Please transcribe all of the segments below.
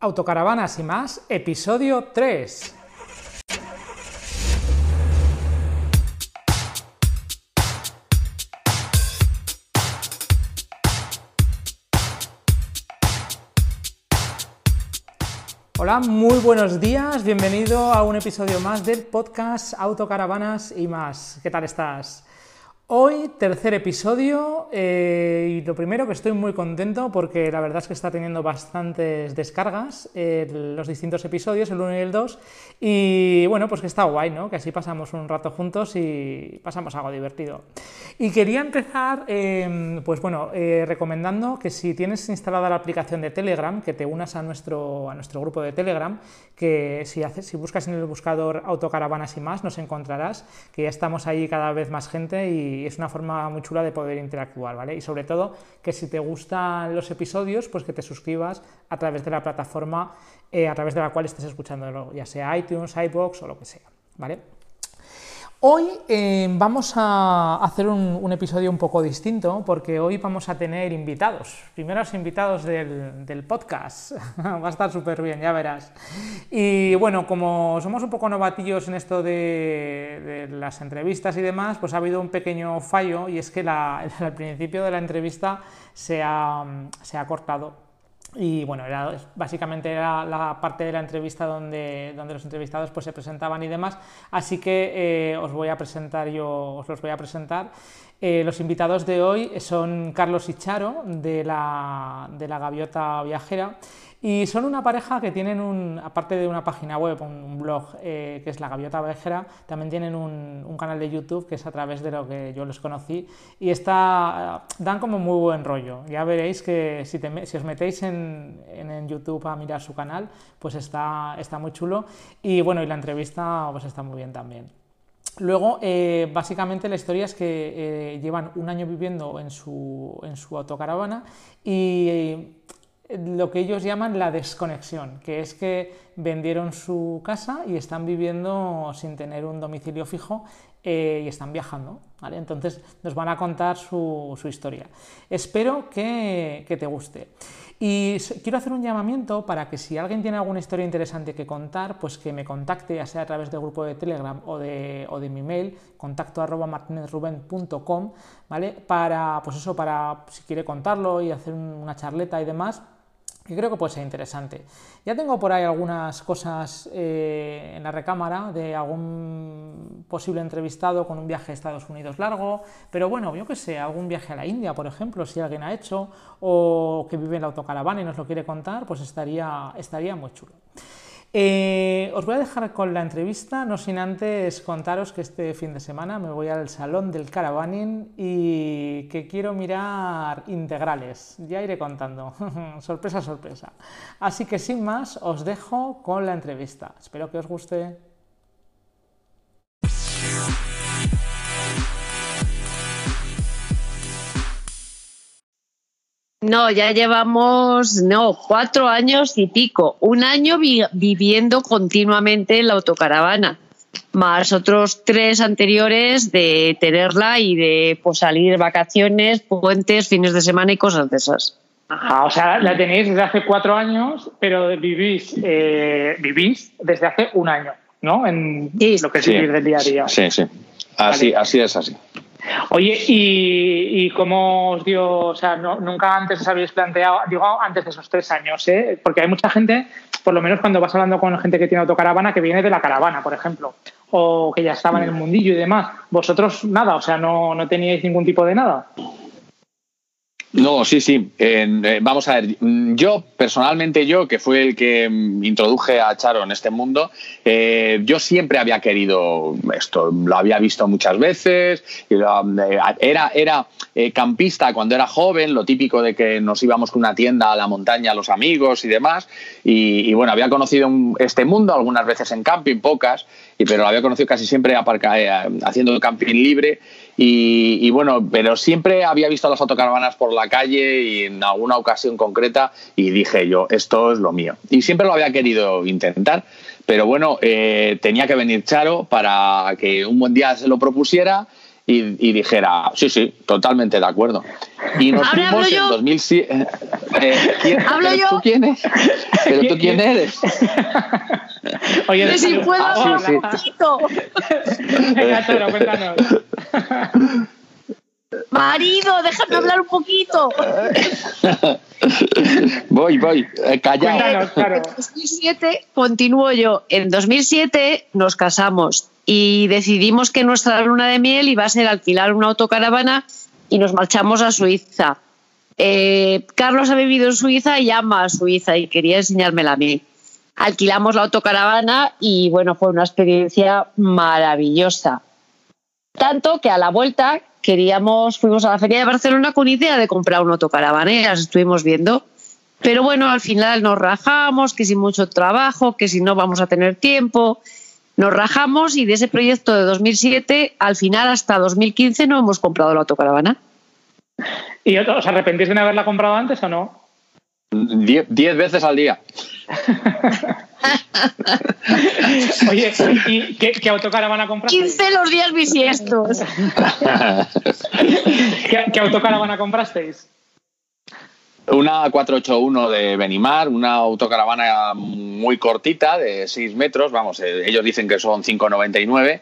Autocaravanas y más, episodio 3. Hola, muy buenos días, bienvenido a un episodio más del podcast Autocaravanas y más. ¿Qué tal estás? Hoy, tercer episodio, eh, y lo primero que estoy muy contento porque la verdad es que está teniendo bastantes descargas eh, los distintos episodios, el 1 y el 2, y bueno, pues que está guay, ¿no? Que así pasamos un rato juntos y pasamos algo divertido. Y quería empezar, em, pues bueno, eh, recomendando que si tienes instalada la aplicación de Telegram, que te unas a nuestro, a nuestro grupo de Telegram, que si, haces, si buscas en el buscador autocaravanas y más, nos encontrarás, que ya estamos ahí cada vez más gente y y es una forma muy chula de poder interactuar, ¿vale? Y sobre todo que si te gustan los episodios, pues que te suscribas a través de la plataforma eh, a través de la cual estés escuchándolo, ya sea iTunes, iBox o lo que sea, ¿vale? Hoy eh, vamos a hacer un, episodio un poco distinto porque hoy vamos a tener invitados, primeros invitados del, podcast. Va a estar súper bien, ya verás. Y bueno, como somos un poco novatillos en esto de, las entrevistas y demás, pues ha habido un pequeño fallo y es que al principio de la entrevista se ha, se ha cortado y bueno, era, básicamente era la parte de la entrevista donde, donde los entrevistados pues, se presentaban y demás, así que eh, os voy a presentar yo, os los voy a presentar. Eh, los invitados de hoy son Carlos y Charo de la, de la Gaviota Viajera y son una pareja que tienen, un, aparte de una página web, un, blog eh, que es La Gaviota Vejera, también tienen un, canal de YouTube que es a través de lo que yo les conocí y está, dan como muy buen rollo. Ya veréis que si, si os metéis en, en, YouTube a mirar su canal, pues está, está muy chulo y bueno, y la entrevista pues está muy bien también. Luego, eh, básicamente la historia es que eh, llevan un año viviendo en su, en su autocaravana y lo que ellos llaman la desconexión, que es que vendieron su casa y están viviendo sin tener un domicilio fijo eh, y están viajando. ¿vale? Entonces nos van a contar su, historia. Espero que, te guste. Y quiero hacer un llamamiento para que si alguien tiene alguna historia interesante que contar, pues que me contacte, ya sea a través del grupo de Telegram o de, o de mi mail, contacto arroba martinezruben.com, ¿vale? Para, pues eso, para si quiere contarlo y hacer una charleta y demás, que creo que puede ser interesante. Ya tengo por ahí algunas cosas eh, en la recámara de algún posible entrevistado con un viaje a Estados Unidos largo, pero bueno, yo que sé, algún viaje a la India, por ejemplo, si alguien ha hecho, o que vive en la autocaravana y nos lo quiere contar, pues estaría, estaría muy chulo. Eh, os voy a dejar con la entrevista, no sin antes contaros que este fin de semana me voy al salón del caravaning y que quiero mirar integrales. Ya iré contando. sorpresa, sorpresa. Así que sin más, os dejo con la entrevista. Espero que os guste. No, ya llevamos, no, cuatro años y pico. Un año viviendo continuamente en la autocaravana, más otros tres anteriores de tenerla y de pues, salir vacaciones, puentes, fines de semana y cosas de esas. Ajá, o sea, la tenéis desde hace cuatro años, pero vivís, eh, vivís desde hace un año, ¿no? En lo que es vivir del día a día. Sí, sí. Así, así es así. Oye, ¿y, cómo os dio, o sea, nunca antes os habéis planteado, digo antes de esos tres años, ¿eh? porque hay mucha gente, por lo menos cuando vas hablando con gente que tiene autocaravana, que viene de la caravana, por ejemplo, o que ya estaba en el mundillo y demás. Vosotros nada, o sea, no, no teníais ningún tipo de nada. No, sí, sí. Eh, vamos a ver, yo personalmente, yo que fue el que mm, introduje a Charo en este mundo, eh, yo siempre había querido esto, lo había visto muchas veces, eh, era, era campista cuando era joven, lo típico de que nos íbamos con una tienda a la montaña, los amigos y demás, y, bueno, había conocido este mundo algunas veces en camping, pocas, pero lo había conocido casi siempre aparca, haciendo camping libre y, bueno, pero siempre había visto las autocaravanas por la calle y en alguna ocasión concreta y dije yo, esto es lo mío. Y siempre lo había querido intentar, pero bueno, eh, tenía que venir Charo para que un buen día se lo propusiera y, dijera, sí, sí, totalmente de acuerdo. Y nos fuimos en 2007. Eh, ¿Hablo yo? ¿Tú quién eres? ¿Pero tú quién eres? Oye, si puedo ah, sí, sí. Venga, Toro, cuéntanos. Marido, déjame hablar un poquito. voy, voy, eh, callado. En 2007 continúo yo. En 2007 nos casamos y decidimos que nuestra luna de miel iba a ser alquilar una autocaravana y nos marchamos a Suiza. Eh, Carlos ha vivido en Suiza y ama a Suiza y quería enseñármela a mí. Alquilamos la autocaravana y bueno, fue una experiencia maravillosa. Tanto que a la vuelta queríamos, fuimos a la feria de Barcelona con idea de comprar un autocaravana y las estuvimos viendo. Pero bueno, al final nos rajamos, que sin mucho trabajo, que si no vamos a tener tiempo. Nos rajamos y de ese proyecto de 2007, al final hasta 2015 no hemos comprado la autocaravana. ¿Y os arrepentís de no haberla comprado antes o no? Diez, veces al día. Oye, ¿y qué, qué autocaravana compraste? 15 los días bisiestos. ¿Qué, ¿Qué autocaravana comprasteis? Una 481 de Benimar, una autocaravana muy cortita de 6 metros, vamos, eh, ellos dicen que son 5,99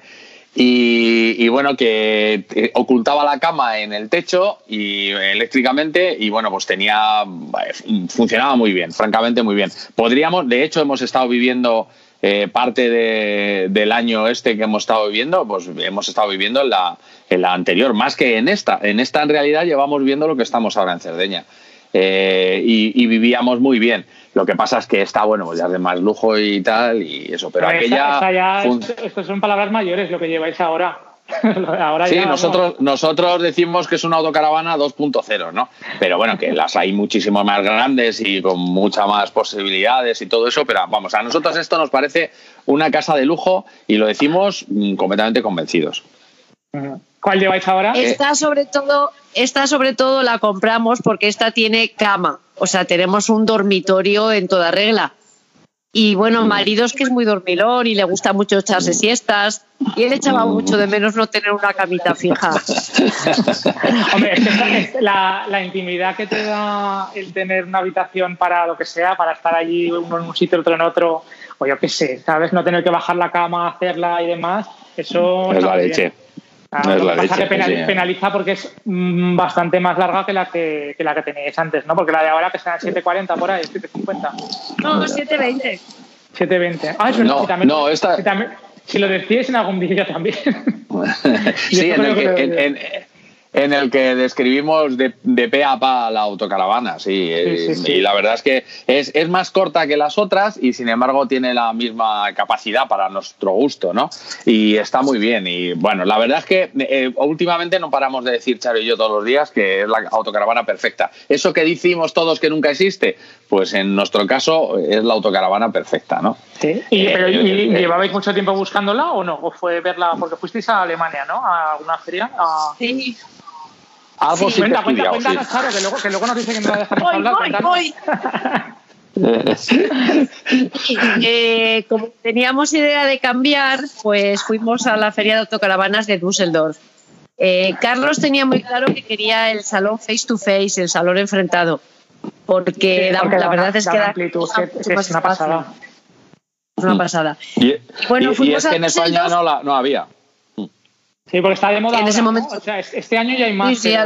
y, bueno, que eh, ocultaba la cama en el techo y eléctricamente y bueno, pues tenía, eh, funcionaba muy bien, francamente muy bien. Podríamos, de hecho, hemos estado viviendo eh, parte del año este que hemos estado viviendo, pues hemos estado viviendo en la, en la anterior, más que en esta. En esta en realidad llevamos viendo lo que estamos ahora en Cerdeña. y, vivíamos muy bien. Lo que pasa es que está, bueno, pues ya de más lujo y tal, y eso, pero aquella... ya, esto, son palabras mayores lo que lleváis ahora. ahora sí, nosotros, nosotros decimos que es una autocaravana 2.0, ¿no? Pero bueno, que las hay muchísimo más grandes y con muchas más posibilidades y todo eso, pero vamos, a nosotros esto nos parece una casa de lujo y lo decimos mm, completamente convencidos. ¿Cuál lleváis ahora? Esta sobre todo, esta sobre todo la compramos porque esta tiene cama. O sea, tenemos un dormitorio en toda regla. Y bueno, marido es que es muy dormilón y le gusta mucho echarse siestas. Y él echaba mucho de menos no tener una camita fija. Hombre, es que la, la, intimidad que te da el tener una habitación para lo que sea, para estar allí uno en un sitio, otro en otro, o yo qué sé, ¿sabes? No tener que bajar la cama, hacerla y demás, eso... Es la leche. Ah, lo que pasa que penaliza, porque es mm, bastante más larga que la que, que, la que teníais antes, ¿no? Porque la de ahora que será 7.40 por ahí, 7.50. No, 7.20. 7.20. Ah, es verdad. No, también, no esta... si, también, si lo decís en algún vídeo también. sí, en el que, en, en, en el que describimos de, de pe a pa la autocaravana, sí, eh, Y la verdad es que es, es, más corta que las otras y sin embargo tiene la misma capacidad para nuestro gusto, ¿no? Y está muy bien. Y bueno, la verdad es que eh, últimamente no paramos de decir, Charo y yo, todos los días que es la autocaravana perfecta. Eso que decimos todos que nunca existe, pues en nuestro caso es la autocaravana perfecta, ¿no? Sí. ¿Y, pero, ¿y eh, llevabais mucho tiempo buscándola o no? ¿O fue verla? Porque fuisteis a Alemania, ¿no? A alguna feria. Sí. Algo sí, cuenta, cuenta, cuéntanos, claro, que luego, que luego nos dice que no la dejamos hablar. Voy, voy. eh, como teníamos idea de cambiar, pues fuimos a la feria de autocaravanas de Düsseldorf. Eh, Carlos tenía muy claro que quería el salón face to face, el salón enfrentado, porque, sí, porque la, la, verdad es que, da, amplitud, que, que es una pasada. Una pasada. Y, bueno, y, y es que en España no, la, no había. Sí, porque está de moda. En ahora, ese momento. ¿no? O sea, este año ya hay más. Sí, sí,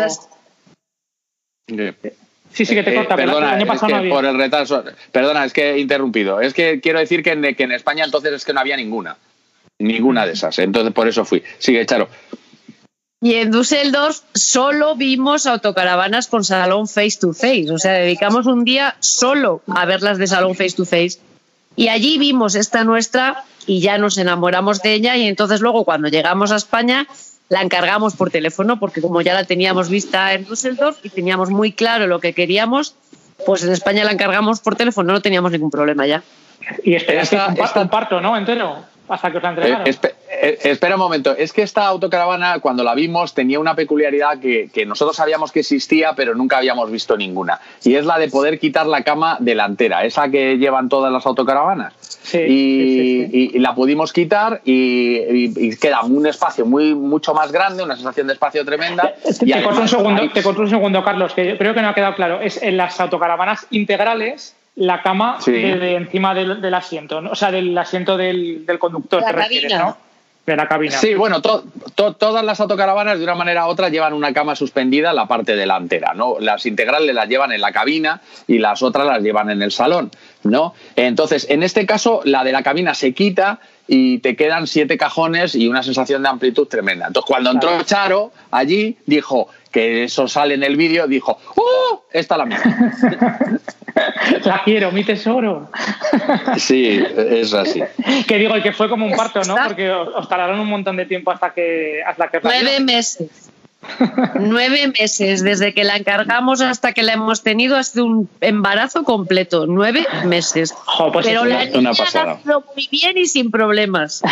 pero... sí, sí, que te corta. Eh, perdona, el año pasado es que no había. por el retraso. Perdona, es que he interrumpido. Es que quiero decir que en, que en España entonces es que no había ninguna. Ninguna de esas. Entonces por eso fui. Sigue, Charo. Y en Düsseldorf solo vimos autocaravanas con salón face to face. O sea, dedicamos un día solo a verlas de salón face to face. Y allí vimos esta nuestra y ya nos enamoramos de ella y entonces luego cuando llegamos a España la encargamos por teléfono porque como ya la teníamos vista en Düsseldorf y teníamos muy claro lo que queríamos, pues en España la encargamos por teléfono, no teníamos ningún problema ya. Y esperaste esta, un, esta... un parto, ¿no? Entero, hasta que os la entregaron. Eh, eh, espera un momento, es que esta autocaravana cuando la vimos tenía una peculiaridad que, nosotros sabíamos que existía pero nunca habíamos visto ninguna y es la de poder quitar la cama delantera, esa que llevan todas las autocaravanas. y, la pudimos quitar y, queda un espacio muy mucho más grande, una sensación de espacio tremenda. Te, corto un segundo, te corto un segundo, Carlos, que creo que no ha quedado claro. Es en las autocaravanas integrales la cama de, encima del, asiento, o sea, del asiento del, conductor, te refieres, ¿no? De la cabina. Sí, bueno, todas las autocaravanas de una manera u otra llevan una cama suspendida en la parte delantera, ¿no? Las integrales las llevan en la cabina y las otras las llevan en el salón, ¿no? Entonces, en este caso, la de la cabina se quita y te quedan siete cajones y una sensación de amplitud tremenda. Entonces, cuando entró Charo allí, dijo, que eso sale en el vídeo, dijo, ¡Oh! Esta la mía. la quiero, mi tesoro. sí, es así. Que digo, y que fue como un parto, ¿no? Porque os tardaron un montón de tiempo hasta que... Hasta que Nueve meses. Nueve meses, desde que la encargamos hasta que la hemos tenido, ha sido un embarazo completo. Nueve meses. Pues Pero la niña ha muy bien y sin problemas.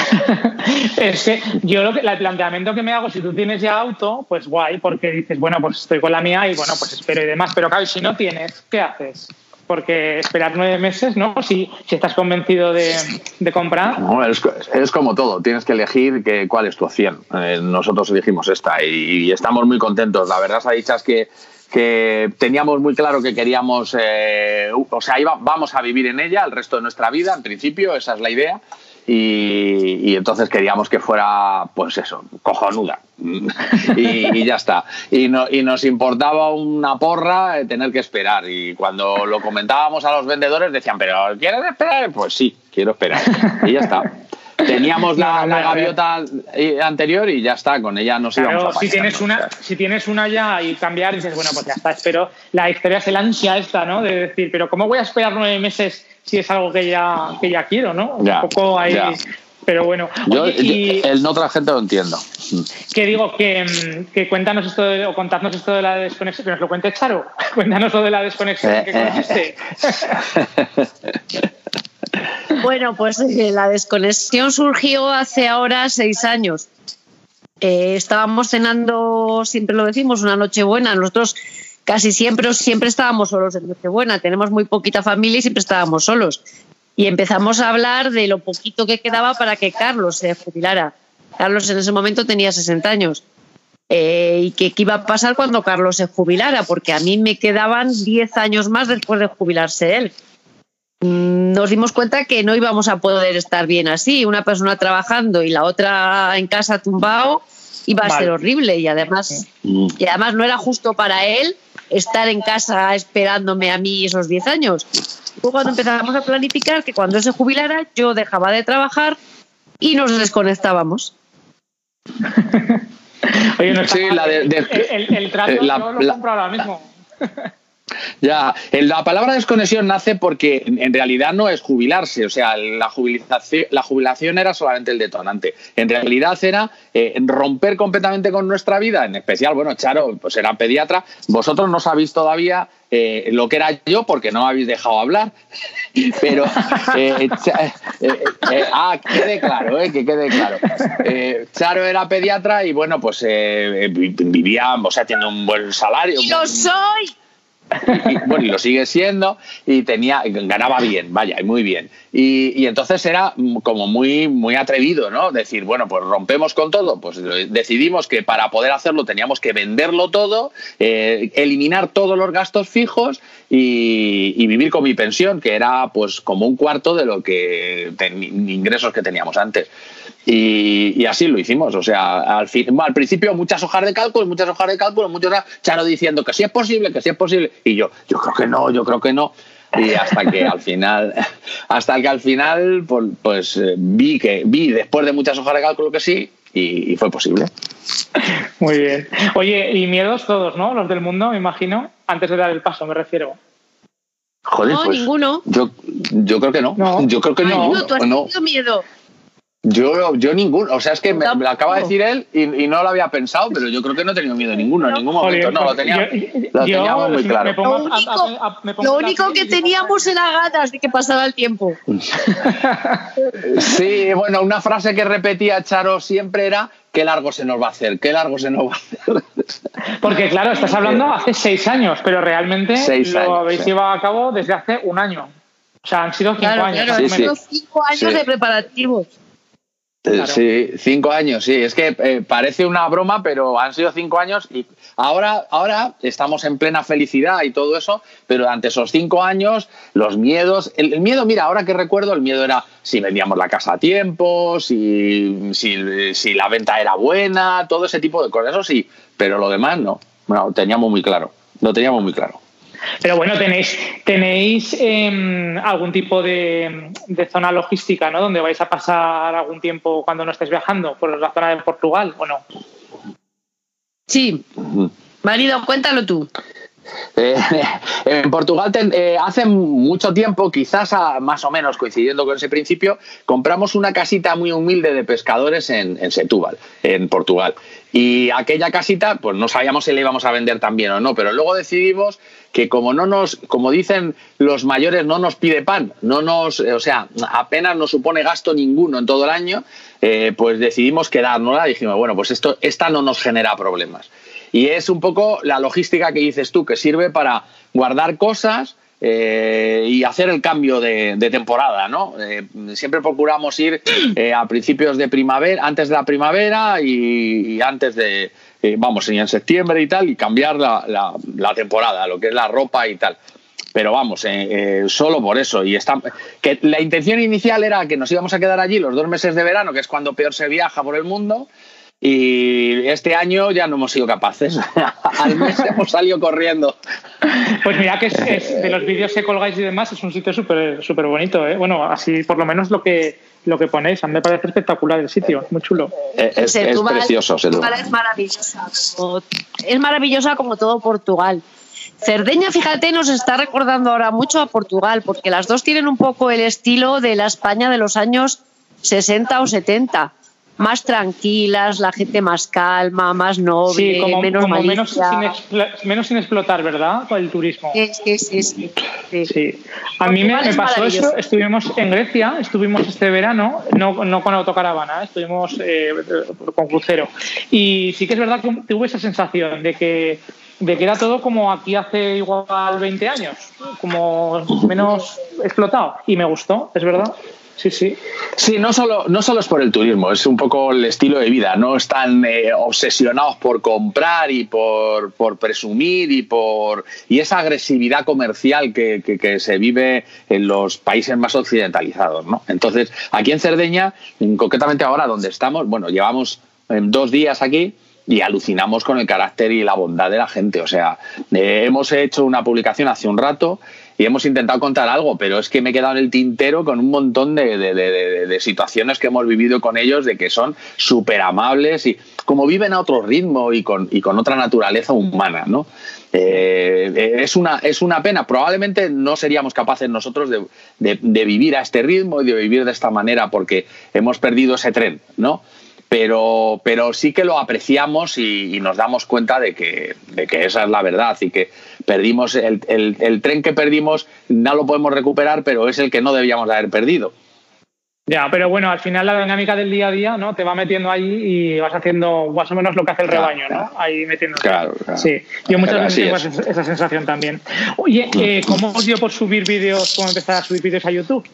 es que yo lo que, el planteamiento que me hago, si tú tienes ya auto, pues guay, porque dices, bueno, pues estoy con la mía y bueno, pues espero y demás. Pero claro, si no tienes, ¿qué haces? Porque esperar nueve meses, ¿no? Si, si estás convencido de, comprar. No, es, como todo, tienes que elegir que, cuál es tu opción. Eh, nosotros elegimos esta y, estamos muy contentos. La verdad, dicha es que, que teníamos muy claro que queríamos, eh, o sea, iba, vamos a vivir en ella el resto de nuestra vida, en principio, esa es la idea. Y, entonces queríamos que fuera, pues eso, cojonuda. y, ya está. Y, no, y nos importaba una porra tener que esperar. Y cuando lo comentábamos a los vendedores decían, ¿pero quieres esperar? Pues sí, quiero esperar. Y ya está. Teníamos la, gaviota anterior y ya está, con ella nos íbamos a si tienes una Si tienes una ya y cambiar, dices, bueno, pues ya está, espero. La historia es el ansia esta, ¿no? De decir, ¿pero cómo voy a esperar nueve meses si es algo que ya, que ya quiero, ¿no? Un poco ahí. Pero bueno. el no otra gente lo entiendo. Que digo, que, que, cuéntanos esto de, o contadnos esto de la desconexión, que nos lo cuente Charo. Cuéntanos lo de la desconexión, ¿qué consiste? bueno, pues eh, la desconexión surgió hace ahora seis años. Eh, estábamos cenando, siempre lo decimos, una noche buena. Nosotros casi siempre, siempre estábamos solos en Nochebuena. Tenemos muy poquita familia y siempre estábamos solos. Y empezamos a hablar de lo poquito que quedaba para que Carlos se jubilara. Carlos en ese momento tenía 60 años. Eh, y qué iba a pasar cuando Carlos se jubilara, porque a mí me quedaban 10 años más después de jubilarse él. Mm, nos dimos cuenta que no íbamos a poder estar bien así, una persona trabajando y la otra en casa tumbado, iba a ser horrible y además, y además no era justo para él estar en casa esperándome a mí esos 10 años. Fue cuando empezamos a planificar que cuando se jubilara yo dejaba de trabajar y nos desconectábamos. Oye, no está el, el, trato eh, yo lo compro ahora mismo. Ya, la palabra desconexión nace porque en realidad no es jubilarse, o sea, la jubilación, la jubilación era solamente el detonante. En realidad era eh, romper completamente con nuestra vida, en especial, bueno, Charo, pues era pediatra, vosotros no sabéis todavía eh, lo que era yo porque no me habéis dejado hablar, pero eh, ah, que quede claro, que quede claro. Charo era pediatra y bueno, pues vivía, o sea, tiene un buen salario. ¡Yo soy! Y, bueno, y lo sigue siendo, y tenía, ganaba bien, vaya, muy bien. Y, entonces era como muy, muy atrevido, ¿no? Decir, bueno, pues rompemos con todo. Pues decidimos que para poder hacerlo teníamos que venderlo todo, eh, eliminar todos los gastos fijos y, vivir con mi pensión, que era pues como un cuarto de lo que ingresos que teníamos antes. Y, así lo hicimos. O sea, al, fin, al principio muchas hojas de cálculo, muchas hojas de cálculo, muchos Charo diciendo que sí es posible, que sí es posible. Y yo, yo creo que no, yo creo que no. Y hasta que al final, hasta que al final, pues, pues eh, vi que vi después de muchas hojas de cálculo que sí, y, fue posible. Muy bien. Oye, y miedos todos, ¿no? Los del mundo, me imagino, antes de dar el paso, me refiero. Joder, no, pues, ninguno. Yo, yo creo que no. Yo creo que no. ¿tú has tenido miedo? Yo, yo ninguno, o sea, es que me, lo acaba de decir él y, no lo había pensado, pero yo creo que no he tenido miedo ninguno, en ningún momento, no, lo, tenía, lo teníamos muy claro. Lo único, que teníamos era ganas de que pasara el tiempo. sí, bueno, una frase que repetía Charo siempre era qué largo se nos va a hacer, qué largo se nos va a hacer. Porque claro, estás hablando hace seis años, pero realmente lo habéis llevado a cabo desde hace un año. O sea, han sido cinco años. Claro, han sido cinco años de preparativos. Eh, sí, cinco años, sí. Es que eh, parece una broma, pero han sido cinco años y ahora, ahora estamos en plena felicidad y todo eso, pero durante esos cinco años, los miedos, el, miedo, mira, ahora que recuerdo, el miedo era si vendíamos la casa a tiempo, si, si, si la venta era buena, todo ese tipo de cosas, eso sí, pero lo demás no. Bueno, teníamos muy claro, lo teníamos muy claro. Pero bueno, tenéis, tenéis em, algún tipo de, zona logística, ¿no? Donde vais a pasar algún tiempo cuando no estés viajando, por la zona de Portugal, ¿o no? Sí. Marido, cuéntalo tú. Eh, en Portugal eh, hace mucho tiempo, quizás más o menos coincidiendo con ese principio, compramos una casita muy humilde de pescadores en, en Setúbal, en Portugal. Y aquella casita, pues no sabíamos si la íbamos a vender también o no, pero luego decidimos que como no nos, como dicen los mayores, no nos pide pan, no nos, o sea, apenas nos supone gasto ninguno en todo el año, eh, pues decidimos quedárnosla dijimos, bueno, pues esto, esta no nos genera problemas. Y es un poco la logística que dices tú, que sirve para guardar cosas eh, y hacer el cambio de, temporada, ¿no? Eh, siempre procuramos ir eh, a principios de primavera, antes de la primavera y, antes de, vamos, en septiembre y tal, y cambiar la, la, temporada, lo que es la ropa y tal. Pero vamos, solo por eso. Y está, que la intención inicial era que nos íbamos a quedar allí los dos meses de verano, que es cuando peor se viaja por el mundo, y este año ya no hemos sido capaces. Al mes hemos salido corriendo. Pues mira que es, de los vídeos que colgáis y demás es un sitio súper súper bonito. ¿eh? Bueno, así por lo menos lo que lo que ponéis. A mí me parece espectacular el sitio, muy chulo. Eh, es, precioso. es maravillosa. es maravillosa como todo Portugal. Cerdeña, fíjate, nos está recordando ahora mucho a Portugal, porque las dos tienen un poco el estilo de la España de los años 60 o 70 más tranquilas, la gente más calma, más noble, menos como menos sin, menos sin, explotar, ¿verdad? Con el turismo. Sí, sí, sí. sí. A mí me, pasó eso, estuvimos en Grecia, estuvimos este verano, no, no con autocaravana, estuvimos eh, con crucero. Y sí que es verdad que tuve esa sensación de que de que era todo como aquí hace igual 20 años, como menos explotado. Y me gustó, es verdad. Sí, sí. Sí, no solo, no solo es por el turismo, es un poco el estilo de vida. No están eh, obsesionados por comprar y por, presumir y por y esa agresividad comercial que, se vive en los países más occidentalizados. ¿no? Entonces, aquí en Cerdeña, concretamente ahora donde estamos, bueno, llevamos eh, dos días aquí y alucinamos con el carácter y la bondad de la gente. O sea, eh, hemos hecho una publicación hace un rato y hemos intentado contar algo, pero es que me he quedado en el tintero con un montón de, situaciones que hemos vivido con ellos, de que son súper amables y como viven a otro ritmo y con, y con otra naturaleza humana, ¿no? Eh, es, una, es una pena. Probablemente no seríamos capaces nosotros de, vivir a este ritmo y de vivir de esta manera porque hemos perdido ese tren, ¿no? Pero, pero sí que lo apreciamos y, nos damos cuenta de que, de que esa es la verdad y que perdimos el, el, tren que perdimos no lo podemos recuperar, pero es el que no debíamos haber perdido. Ya, pero bueno, al final la dinámica del día a día, ¿no? Te va metiendo ahí y vas haciendo más o menos lo que hace el rebaño, ¿no? Ahí metiendo. Claro, claro. Sí, yo muchas veces tengo esa, sensación también. Oye, eh, ¿cómo os dio por subir vídeos, cómo empezar a subir vídeos a YouTube?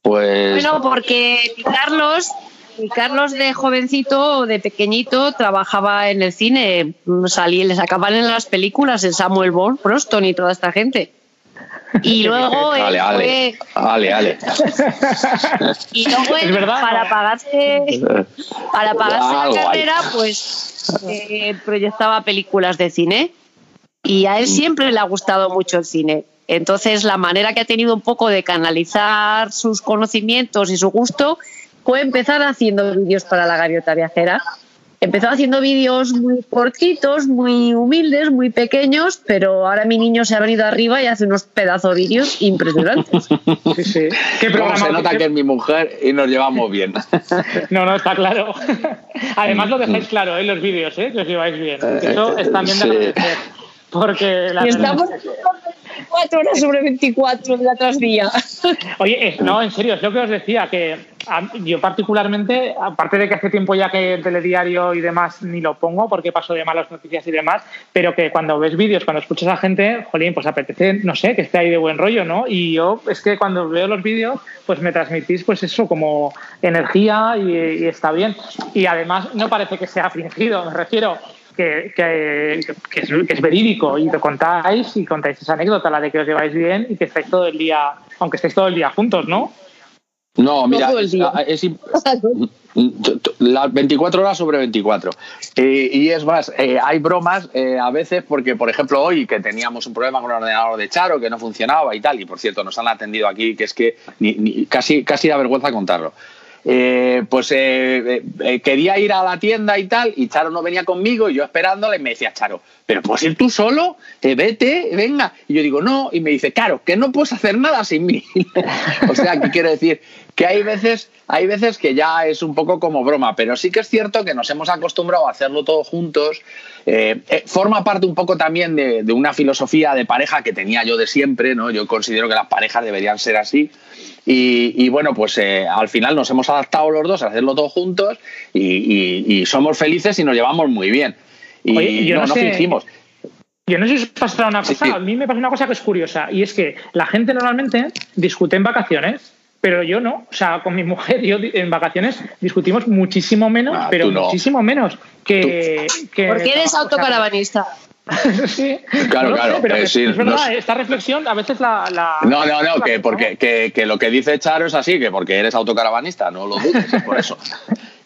Pues. Bueno, porque Carlos Carlos de jovencito, de pequeñito, trabajaba en el cine, salí, le sacaban en las películas el Samuel Bond, Proston y toda esta gente. Y luego ale, ale, ale, Y luego para pagarse para pagarse la carrera, pues eh, proyectaba películas de cine. Y a él mm. siempre le ha gustado mucho el cine. Entonces, la manera que ha tenido un poco de canalizar sus conocimientos y su gusto fue empezar haciendo vídeos para la gaviota viajera Empezó haciendo vídeos muy cortitos, muy humildes, muy pequeños, pero ahora mi niño se ha venido arriba y hace unos pedazos de vídeos impresionantes. Sí, sí. ¿Qué programa? se nota que es mi mujer y nos llevamos bien. No, no, está claro. Además lo dejáis claro en ¿eh? los vídeos, ¿eh? que os lleváis bien. Eso es también de agradecer. Porque la y estamos 24 horas sobre 24 día tras día. Oye, no, en serio, es lo que os decía, que yo particularmente, aparte de que hace tiempo ya que el telediario y demás ni lo pongo porque paso de malas noticias y demás, pero que cuando ves vídeos, cuando escuchas a gente, jolín, pues apetece, no sé, que esté ahí de buen rollo, ¿no? Y yo es que cuando veo los vídeos, pues me transmitís pues eso, como energía y, y está bien. Y además no parece que sea fingido, me refiero que, que, es, verídico y lo contáis y contáis esa anécdota, la de que os lleváis bien y que estáis todo el día, aunque estáis todo el día juntos, ¿no? No, mira, es, las 24 horas sobre 24. Eh, y es más, eh, hay bromas eh, a veces porque, por ejemplo, hoy que teníamos un problema con el ordenador de Charo que no funcionaba y tal, y por cierto, nos han atendido aquí, que es que ni, casi, casi da vergüenza contarlo. Eh, pues eh, eh, quería ir a la tienda y tal, y Charo no venía conmigo, y yo esperándole, me decía Charo, pero puedes ir tú solo, vete, venga. Y yo digo, no, y me dice, claro, que no puedes hacer nada sin mí. o sea, ¿qué quiero decir? Que hay veces, hay veces que ya es un poco como broma, pero sí que es cierto que nos hemos acostumbrado a hacerlo todos juntos. Forma parte un poco también de, de, una filosofía de pareja que tenía yo de siempre, ¿no? Yo considero que las parejas deberían ser así. Y, bueno, pues eh, al final nos hemos adaptado los dos a hacerlo todos juntos y, somos felices y nos llevamos muy bien. Y yo no, no, fingimos. Yo no sé si os pasa una cosa, a mí me pasa una cosa que es curiosa y es que la gente normalmente discute en vacaciones, pero yo no. O sea, con mi mujer, yo en vacaciones discutimos muchísimo menos, ah, pero muchísimo menos que, Porque eres autocaravanista. sí. Claro, claro. pero es, verdad, esta reflexión a veces la. no, no, no, que, porque, que, lo que dice Charo es así, que porque eres autocaravanista, no lo dudes, por eso.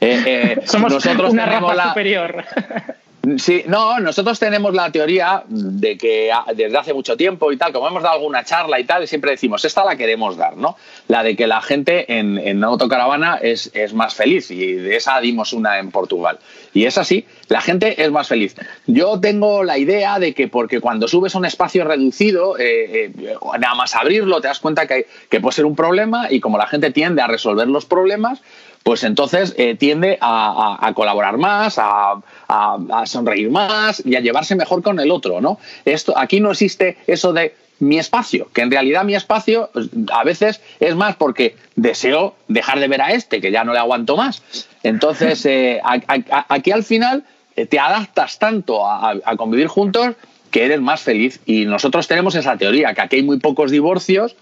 Eh, eh, Somos nosotros una raza la... superior. Sí, no, nosotros tenemos la teoría de que desde hace mucho tiempo y tal, como hemos dado alguna charla y tal, siempre decimos, esta la queremos dar, ¿no? La de que la gente en, en autocaravana es, es más feliz y de esa dimos una en Portugal. Y es así, la gente es más feliz. Yo tengo la idea de que porque cuando subes a un espacio reducido, eh, eh, nada más abrirlo te das cuenta que, que puede ser un problema y como la gente tiende a resolver los problemas, pues entonces eh, tiende a, colaborar más, a, sonreír más y a llevarse mejor con el otro, ¿no? Esto, aquí no existe eso de mi espacio, que en realidad mi espacio pues, a veces es más porque deseo dejar de ver a este, que ya no le aguanto más. Entonces, eh, aquí al final eh, te adaptas tanto a, convivir juntos que eres más feliz. Y nosotros tenemos esa teoría, que aquí hay muy pocos divorcios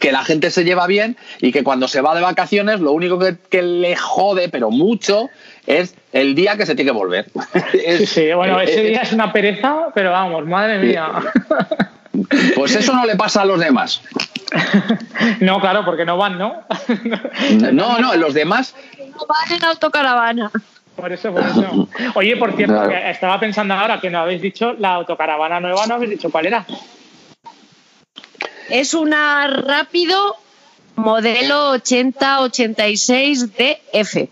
que la gente se lleva bien y que cuando se va de vacaciones lo único que, le jode, pero mucho, es el día que se tiene que volver. sí, bueno, ese día es una pereza, pero vamos, madre mía. Pues eso no le pasa a los demás. No, claro, porque no van, ¿no? No, no, los demás... No van en autocaravana. Por eso, por eso. Oye, por cierto, estaba pensando ahora que no habéis dicho la autocaravana nueva, no habéis dicho cuál era. Es una rápido modelo 8086 DF.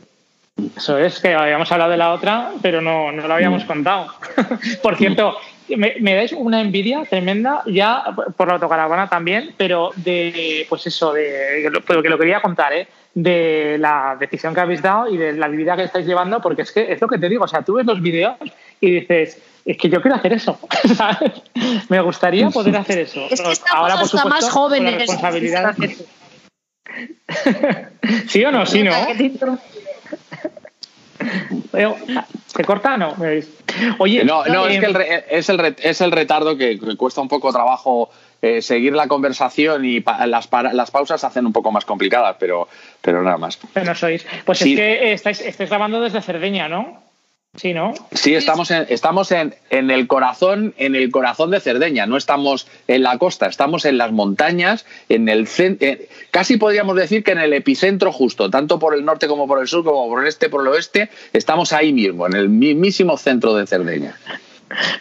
Eso es, que habíamos hablado de la otra, pero no, no lo habíamos contado. Por cierto, me, dais una envidia tremenda, ya por la autocaravana también, pero de, pues eso, de lo que lo quería contar, ¿eh? de la decisión que habéis dado y de la vida que estáis llevando, porque es que es lo que te digo, o sea, tú ves los vídeos y dices, es que yo quiero hacer eso. Me gustaría poder hacer eso. Es que Ahora, por supuesto, más jóvenes. Responsabilidad. ¿Sí o no? Sí, ¿no? ¿Se corta no? Oye, no, no es, que el, es, el, es el retardo que, cuesta un poco trabajo eh, seguir la conversación y las, las pausas se hacen un poco más complicadas, pero, pero nada más. Pero no sois. Pues es que estáis, estáis grabando desde Cerdeña, ¿no? Sí, ¿no? Sí, estamos en, estamos en, en, el corazón, en el corazón de Cerdeña. No estamos en la costa, estamos en las montañas, en el eh, casi podríamos decir que en el epicentro justo, tanto por el norte como por el sur, como por el este, por el oeste, estamos ahí mismo, en el mismísimo centro de Cerdeña.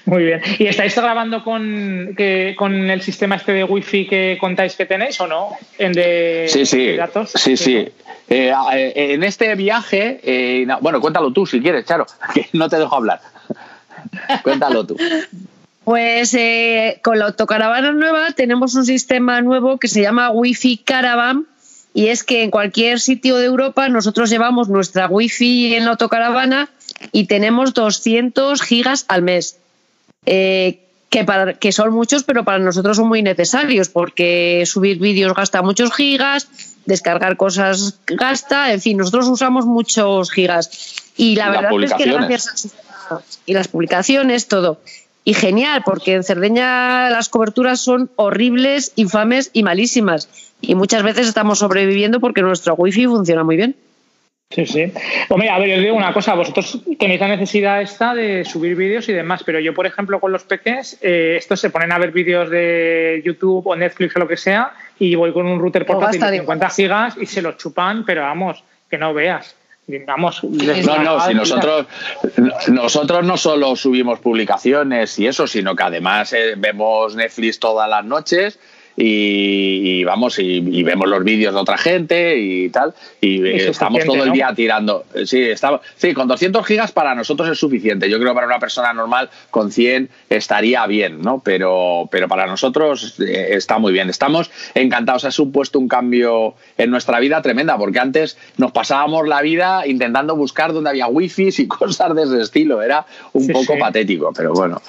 Muy bien. ¿Y estáis grabando con, que, con el sistema este de wifi que contáis que tenéis o no? ¿En de, sí, sí. datos? Sí, sí. Eh, eh, en este viaje, eh, bueno, cuéntalo tú si quieres, Charo, que no te dejo hablar. cuéntalo tú. Pues con la autocaravana nueva tenemos un sistema nuevo que se llama Wi-Fi Caravan y es que en cualquier sitio de Europa nosotros llevamos nuestra Wi-Fi en la autocaravana y tenemos 200 gigas al mes. Eh, que, para, que son muchos, pero para nosotros son muy necesarios, porque subir vídeos gasta muchos gigas, descargar cosas gasta, en fin, nosotros usamos muchos gigas. Y la verdad es que gracias a y las publicaciones, todo. Y genial, porque en Cerdeña las coberturas son horribles, infames y malísimas. Y muchas veces estamos sobreviviendo porque nuestro wifi funciona muy bien. Sí, sí. Hombre, a ver, yo os digo una cosa, vosotros tenéis la necesidad esta de subir vídeos y demás, pero yo, por ejemplo, con los peques, eh, estos se ponen a ver vídeos de YouTube o Netflix o lo que sea, y voy con un router portátil de 50 gigas y se los chupan, pero vamos, que no veas. Vamos, no, no, si nosotros, nosotros no solo subimos publicaciones y eso, sino que además eh, vemos Netflix todas las noches y, vamos y, vemos los vídeos de otra gente y tal y estamos todo el día tirando. Sí estamos sí con 200 gigas para nosotros es suficiente. Yo creo que para una persona normal con 100 estaría bien no pero pero para nosotros eh, está muy bien. Estamos encantados. Ha supuesto un cambio en nuestra vida tremenda porque antes nos pasábamos la vida intentando buscar dónde había wifi y cosas de ese estilo. Era un poco patético pero bueno.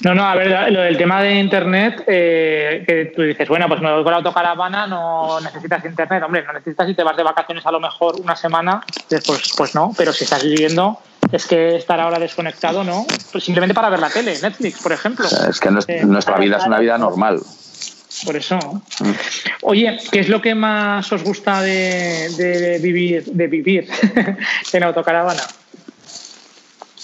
No no a ver lo del tema de internet eh, que tú dices, bueno, pues me voy con la autocaravana, no necesitas internet. Hombre, no necesitas si te vas de vacaciones a lo mejor una semana, pues, pues no, pero si estás viviendo, es que estar ahora desconectado, ¿no? Pues simplemente para ver la tele, Netflix, por ejemplo. Es que eh, nuestra vida es una vida normal. Por eso. Mm. Oye, ¿qué es lo que más os gusta de, de vivir, de vivir en autocaravana?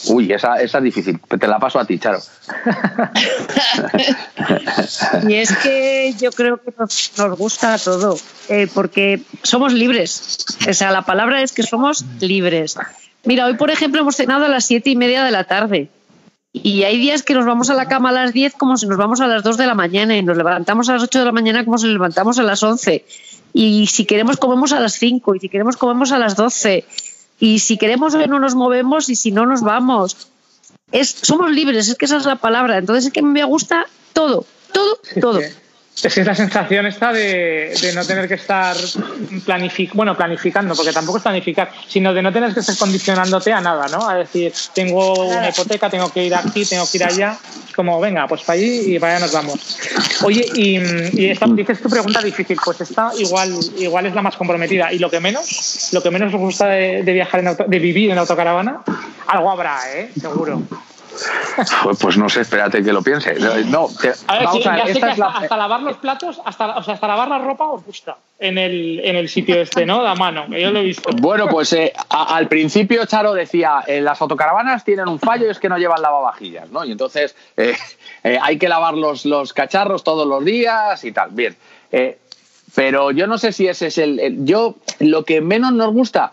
Uy, esa, esa es difícil. Te la paso a ti, Charo. y es que yo creo que nos, gusta todo, eh, porque somos libres. O sea, la palabra es que somos libres. Mira, hoy, por ejemplo, hemos cenado a las siete y media de la tarde. Y hay días que nos vamos a la cama a las diez como si nos vamos a las dos de la mañana y nos levantamos a las ocho de la mañana como si nos levantamos a las once. Y si queremos comemos a las cinco y si queremos comemos a las doce y si queremos no nos movemos y si no nos vamos. Es, somos libres, es que esa es la palabra. Entonces es que me gusta todo, todo, todo. Es que es la sensación esta de, no tener que estar planificando, bueno, planificando, porque tampoco es planificar, sino de no tener que estar condicionándote a nada, ¿no? A decir, tengo una hipoteca, tengo que ir aquí, tengo que ir allá, como, venga, pues para allí y para allá nos vamos. Oye, y, esta, dices tu pregunta difícil, pues esta igual, igual es la más comprometida. Y lo que menos, lo que menos os gusta de, viajar en de vivir en autocaravana, algo habrá, ¿eh? Seguro. Pues, pues no sé, espérate que lo piense. No, hasta, lavar los platos, hasta, o sea, hasta lavar la ropa os gusta en el, en el sitio este, ¿no? Da mano, que yo lo he visto. Bueno, pues eh, al principio Charo decía, eh, las autocaravanas tienen un fallo y es que no llevan lavavajillas, ¿no? Y entonces eh, hay que lavar los, los cacharros todos los días y tal. Bien. pero yo no sé si ese es el, Yo, lo que menos nos gusta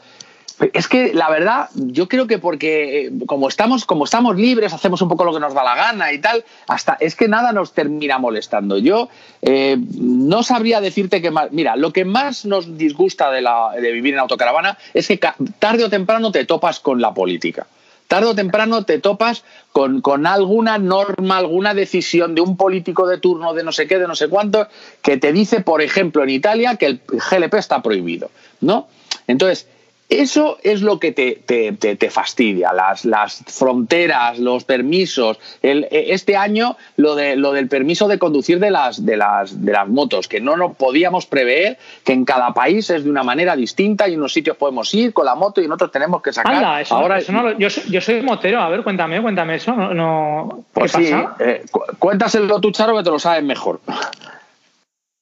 es que la verdad, yo creo que porque eh, como estamos, como estamos libres, hacemos un poco lo que nos da la gana y tal, hasta es que nada nos termina molestando. Yo eh, no sabría decirte que más. Mira, lo que más nos disgusta de, la, de vivir en autocaravana es que tarde o temprano te topas con la política. Tarde o temprano te topas con, con, alguna norma, alguna decisión de un político de turno, de no sé qué, de no sé cuánto, que te dice, por ejemplo, en Italia que el GLP está prohibido, ¿no? Entonces, eso es lo que te, te, fastidia, las, las, fronteras, los permisos. El, e, este año lo, de, lo del permiso de conducir de las, de, las, de las motos, que no nos podíamos prever, que en cada país es de una manera distinta y en unos sitios podemos ir con la moto y en otros tenemos que sacar. Ahora, yo, yo, soy motero, a ver, cuéntame, cuéntame eso. No, pues sí, eh, cuéntaselo tú, Charo, que te lo sabes mejor.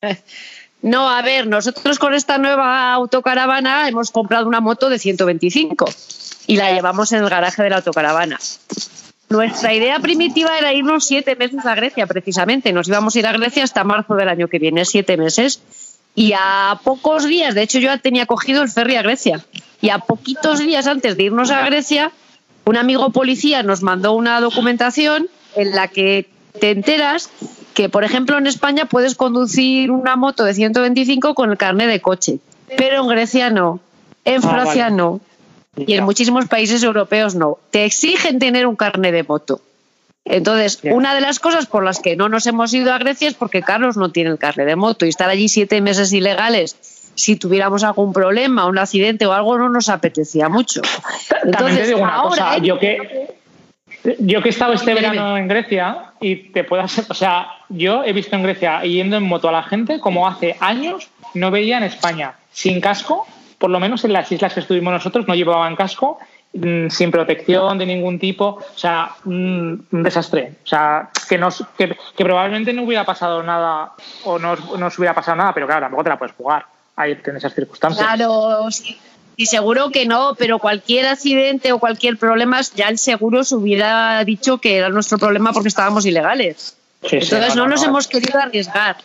No, a ver, nosotros con esta nueva autocaravana hemos comprado una moto de 125 y la llevamos en el garaje de la autocaravana. Nuestra idea primitiva era irnos siete meses a Grecia, precisamente. Nos íbamos a ir a Grecia hasta marzo del año que viene, siete meses. Y a pocos días, de hecho yo ya tenía cogido el ferry a Grecia, y a poquitos días antes de irnos a Grecia, un amigo policía nos mandó una documentación en la que te enteras que, por ejemplo, en España puedes conducir una moto de 125 con el carnet de coche, pero en Grecia no, en Ah, Francia vale. no, y en muchísimos países europeos no. Te exigen tener un carnet de moto. Entonces, Bien. una de las cosas por las que no nos hemos ido a Grecia es porque Carlos no tiene el carnet de moto y estar allí siete meses ilegales. Si tuviéramos algún problema, un accidente o algo, no nos apetecía mucho. También te Entonces, digo una ahora, cosa, yo que yo que he estado este Dime, verano en Grecia y te puedo hacer, o sea, yo he visto en Grecia yendo en moto a la gente como hace años no veía en España, sin casco, por lo menos en las islas que estuvimos nosotros no llevaban casco, mm, sin protección de ningún tipo, o sea, mm, un desastre, o sea, que, nos, que, que probablemente no hubiera pasado nada o no, no os hubiera pasado nada, pero claro, tampoco te la puedes jugar ahí en esas circunstancias. Claro, sí. Y seguro que no, pero cualquier accidente o cualquier problema, ya el seguro se hubiera dicho que era nuestro problema porque estábamos ilegales. Sí, sí, Entonces no, nos hemos querido arriesgar.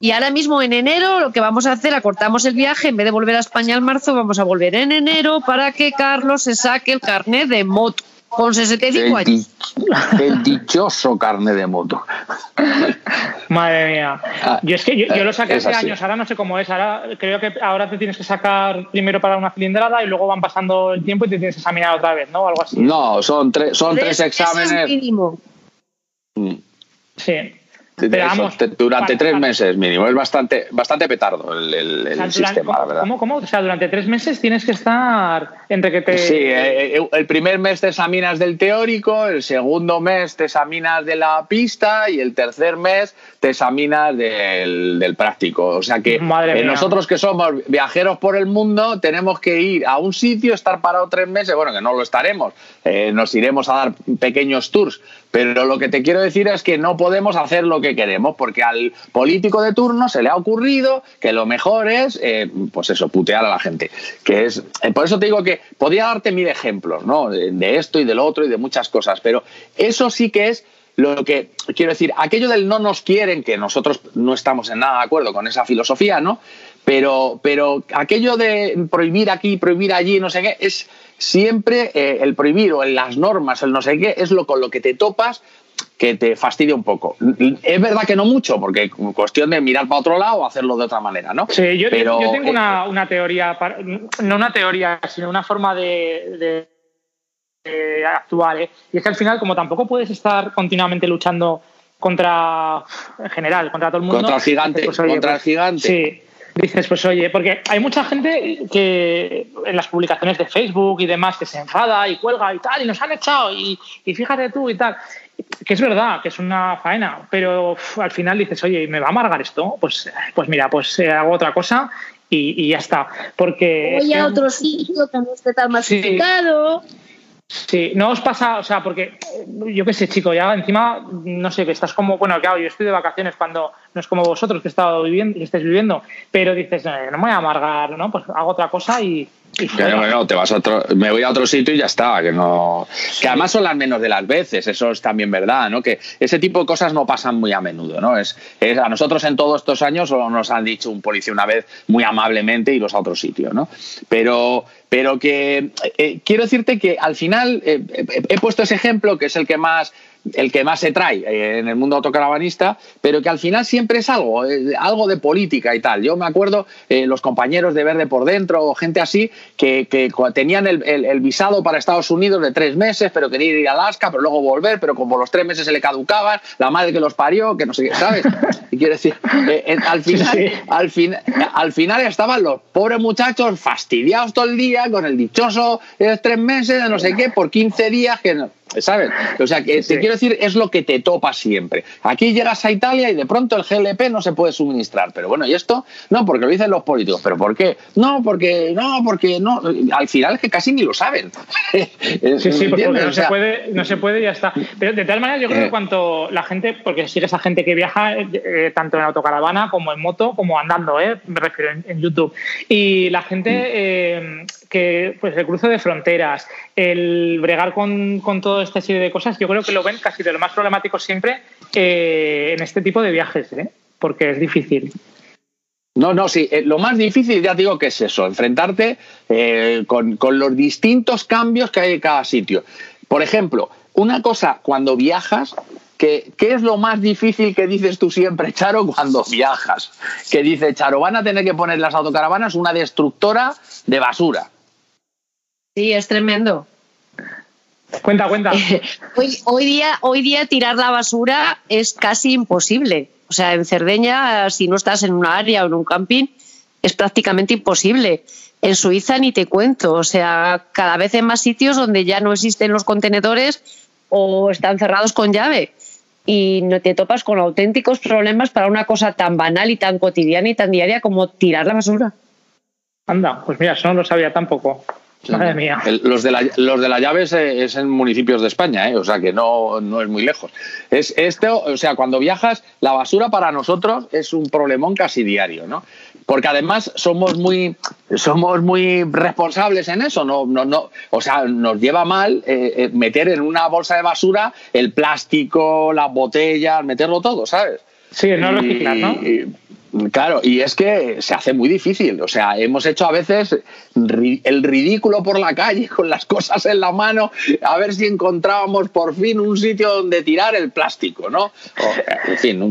Y ahora mismo en enero lo que vamos a hacer, acortamos el viaje, en vez de volver a España en marzo, vamos a volver en enero para que Carlos se saque el carnet de moto con 65 El, años. el dichoso carne de moto. Madre mía. Ah, yo es que yo, yo lo saqué hace así. años, ahora no sé cómo es. Ahora creo que ahora te tienes que sacar primero para una cilindrada y luego van pasando el tiempo y te tienes que examinar otra vez, ¿no? Algo así. No, son, tres son tres exámenes. mínimo. Mm. Sí. Vamos, te- durante tres meses mínimo. Es bastante, bastante petardo el, el- o sea, sistema, la ¿cómo, verdad. ¿cómo, cómo? O sea, durante tres meses tienes que estar entre que te. Sí, eh, eh, el primer mes te examinas del teórico, el segundo mes te examinas de la pista y el tercer mes te examinas del, del práctico. O sea que eh, nosotros que somos viajeros por el mundo tenemos que ir a un sitio, estar parado tres meses, bueno, que no lo estaremos, eh, nos iremos a dar pequeños tours, pero lo que te quiero decir es que no podemos hacer lo que queremos porque al político de turno se le ha ocurrido que lo mejor es, eh, pues eso, putear a la gente. Que es, eh, por eso te digo que podría darte mil ejemplos, ¿no? De, de esto y del otro y de muchas cosas, pero eso sí que es lo que quiero decir, aquello del no nos quieren, que nosotros no estamos en nada de acuerdo con esa filosofía, ¿no? Pero, pero aquello de prohibir aquí, prohibir allí, no sé qué, es siempre eh, el prohibir o en las normas, el no sé qué, es lo con lo que te topas que te fastidia un poco. Es verdad que no mucho, porque cuestión de mirar para otro lado o hacerlo de otra manera, ¿no? Sí, yo, Pero, yo tengo eh, una, una teoría, no una teoría, sino una forma de, de- de actuar. ¿eh? Y es que al final, como tampoco puedes estar continuamente luchando contra, en general, contra todo el mundo. Contra el gigante, pues, oye, contra el pues, gigante. Sí. Dices, pues oye, porque hay mucha gente que en las publicaciones de Facebook y demás que se enfada y cuelga y tal, y nos han echado, y, y fíjate tú y tal. Que es verdad, que es una faena, pero uf, al final dices, oye, ¿me va a amargar esto? Pues, pues mira, pues eh, hago otra cosa y, y ya está. Porque. Voy a otro sitio que no esté tan masificado. Sí, no os pasa, o sea, porque eh, yo qué sé, chico, ya encima, no sé, que estás como, bueno, claro, yo estoy de vacaciones cuando no es como vosotros que, he estado viviendo, que estáis viviendo, pero dices, "Eh, no me voy a amargar, ¿no? Pues hago otra cosa y. Que no, que no, te vas a otro, me voy a otro sitio y ya está, que no. Que además son las menos de las veces, eso es también verdad, ¿no? Que ese tipo de cosas no pasan muy a menudo, ¿no? Es, es- a nosotros en todos estos años solo nos han dicho un policía una vez muy amablemente iros a otro sitio, ¿no? Pero, pero que eh, quiero decirte que al final eh, he puesto ese ejemplo que es el que más el que más se trae eh, en el mundo autocaravanista, pero que al final siempre es algo, eh, algo de política y tal. Yo me acuerdo eh, los compañeros de Verde por Dentro o gente así que, que tenían el, el- el visado para Estados Unidos de tres meses, pero querían ir a Alaska, pero luego volver, pero como los tres meses se le caducaban, la madre que los parió, que no sé qué, ¿sabes? Y quiero decir, eh, eh, al, final, Sí. al, fin- al final estaban los pobres muchachos fastidiados todo el día con el dichoso tres meses de no sé qué por 15 días que no- ¿Sabes? O sea, que Sí. te quiero decir, es lo que te topa siempre. Aquí llegas a Italia y de pronto el GLP no se puede suministrar. Pero bueno, ¿y esto? No, porque lo dicen los políticos. ¿Pero por qué? No, porque no, porque no. Al final es que casi ni lo saben. Sí, sí, pues porque no O se puede, no se puede y ya está. Pero de tal manera yo creo Eh. que cuanto la gente, porque sigue esa gente que viaja eh, eh, tanto en autocaravana como en moto, como andando, eh, me refiero en, en YouTube. Y la gente eh, que, pues el cruce de fronteras, el bregar con, con toda esta serie de cosas, yo creo que lo ven casi de lo más problemático siempre eh, en este tipo de viajes, ¿eh? porque es difícil. No, no, sí. eh, lo más difícil, ya te digo que es eso, enfrentarte eh, con, con los distintos cambios que hay en cada sitio. Por ejemplo, una cosa, cuando viajas, que, ¿qué es lo más difícil que dices tú siempre, Charo, cuando viajas? Que dice, Charo, van a tener que poner las autocaravanas una destructora de basura. Sí, es tremendo. Cuenta, cuenta. hoy, hoy, día, hoy día tirar la basura es casi imposible. O sea, en Cerdeña, si no estás en un área o en un camping, es prácticamente imposible. En Suiza ni te cuento. O sea, cada vez hay más sitios donde ya no existen los contenedores o están cerrados con llave. Y no te topas con auténticos problemas para una cosa tan banal y tan cotidiana y tan diaria como tirar la basura. Anda, pues mira, eso no lo sabía tampoco. Madre mía. los, de la, los de la llave es, en municipios de España, ¿eh? o sea que no, no es muy lejos. Es esto, o sea, cuando viajas, la basura para nosotros es un problemón casi diario, ¿no? Porque además somos muy, somos muy responsables en eso, no, no, no, o sea, nos lleva mal eh, eh, meter en una bolsa de basura el plástico, las botellas, meterlo todo, ¿sabes? Sí, no reciclar, ¿no? Claro, y es que se hace muy difícil. O sea, hemos hecho a veces el ridículo por la calle con las cosas en la mano, a ver si encontrábamos por fin un sitio donde tirar el plástico, ¿no? O, en fin,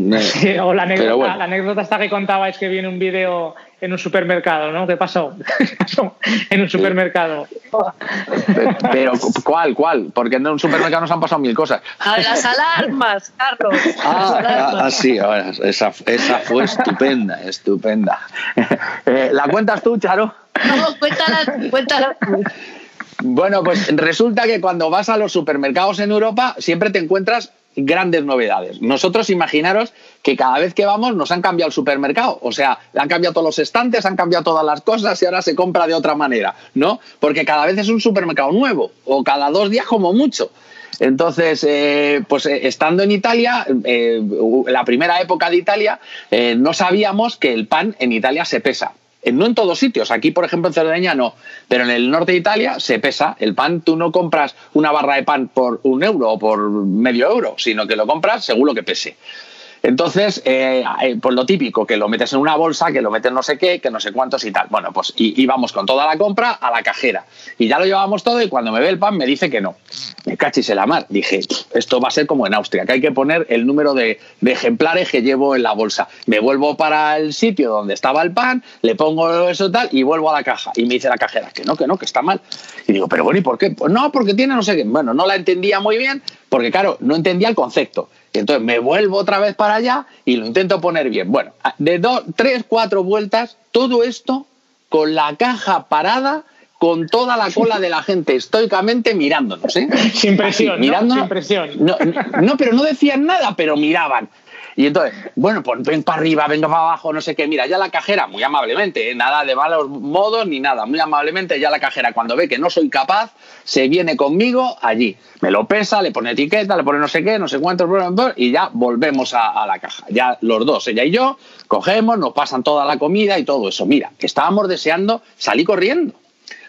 o la anécdota, la anécdota esta que contabais que viene un vídeo en un supermercado, ¿no? ¿Qué pasó? en un supermercado. Pero, ¿cuál, cuál? Porque en un supermercado nos han pasado mil cosas. A las alarmas, Carlos. Ah, ah, ah sí, esa, esa fue estupenda, estupenda. Eh, ¿La cuentas tú, Charo? No, cuéntala, cuéntala. Bueno, pues resulta que cuando vas a los supermercados en Europa siempre te encuentras grandes novedades. Nosotros imaginaros que cada vez que vamos nos han cambiado el supermercado, o sea, han cambiado todos los estantes, han cambiado todas las cosas y ahora se compra de otra manera, ¿no? Porque cada vez es un supermercado nuevo o cada dos días como mucho. Entonces, eh, pues eh, estando en Italia, eh, la primera época de Italia, no sabíamos que el pan en Italia se pesa no en todos sitios. Aquí, por ejemplo, en Cerdeña no. Pero en el norte de Italia se pesa. El pan, tú no compras una barra de pan por un euro o por medio euro, sino que lo compras según lo que pese. Entonces, eh, eh, pues lo típico, que lo metes en una bolsa, que lo metes no sé qué, que no sé cuántos y tal. Bueno, pues íbamos con toda la compra a la cajera. Y ya lo llevábamos todo y cuando me ve el pan me dice que no. Me cachis la mar. Dije, esto va a ser como en Austria, que hay que poner el número de, ejemplares que llevo en la bolsa. Me vuelvo para el sitio donde estaba el pan, le pongo eso tal y vuelvo a la caja. Y me dice la cajera, que no, que no, que está mal. Y digo, pero bueno, ¿y por qué? Pues no, porque tiene no sé qué. Bueno, no la entendía muy bien porque, claro, no entendía el concepto. Entonces me vuelvo otra vez para allá y lo intento poner bien. Bueno, de dos, tres, cuatro vueltas, todo esto con la caja parada, con toda la cola de la gente estoicamente mirándonos. ¿eh? Sin presión, ¿no? Sin presión. no, pero no decían nada, pero miraban. Y entonces, bueno, pues ven para arriba, venga para abajo, no sé qué. Mira, ya la cajera, muy amablemente, ¿eh? nada de malos modos ni nada, muy amablemente, ya la cajera, cuando ve que no soy capaz, se viene conmigo allí. Me lo pesa, le pone etiqueta, le pone no sé qué, no sé cuántos, y ya volvemos a, la caja. Ya los dos, ella y yo, cogemos, nos pasan toda la comida y todo eso. Mira, que estábamos deseando salir corriendo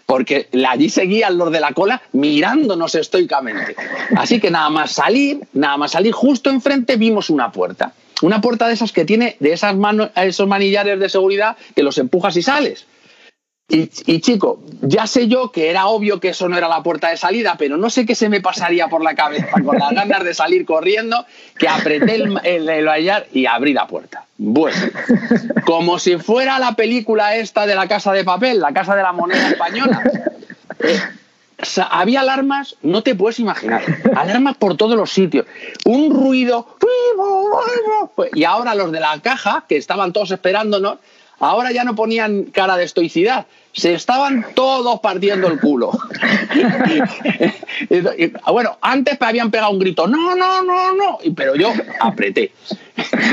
porque allí seguían los de la cola mirándonos estoicamente. Así que nada más salir, nada más salir, justo enfrente vimos una puerta. Una puerta de esas que tiene de esas manos, esos manillares de seguridad que los empujas y sales. Y, chico, ya sé yo que era obvio que eso no era la puerta de salida, pero no sé qué se me pasaría por la cabeza con las ganas de salir corriendo, que apreté el, el, y abrí la puerta. Bueno, como si fuera la película esta de la casa de papel, la casa de la moneda española. Eh, había alarmas, no te puedes imaginar, alarmas por todos los sitios, un ruido, y ahora los de la caja, que estaban todos esperándonos, Ahora ya no ponían cara de estoicidad, se estaban todos partiendo el culo. bueno, antes habían pegado un grito, no, no, no, no, pero yo apreté.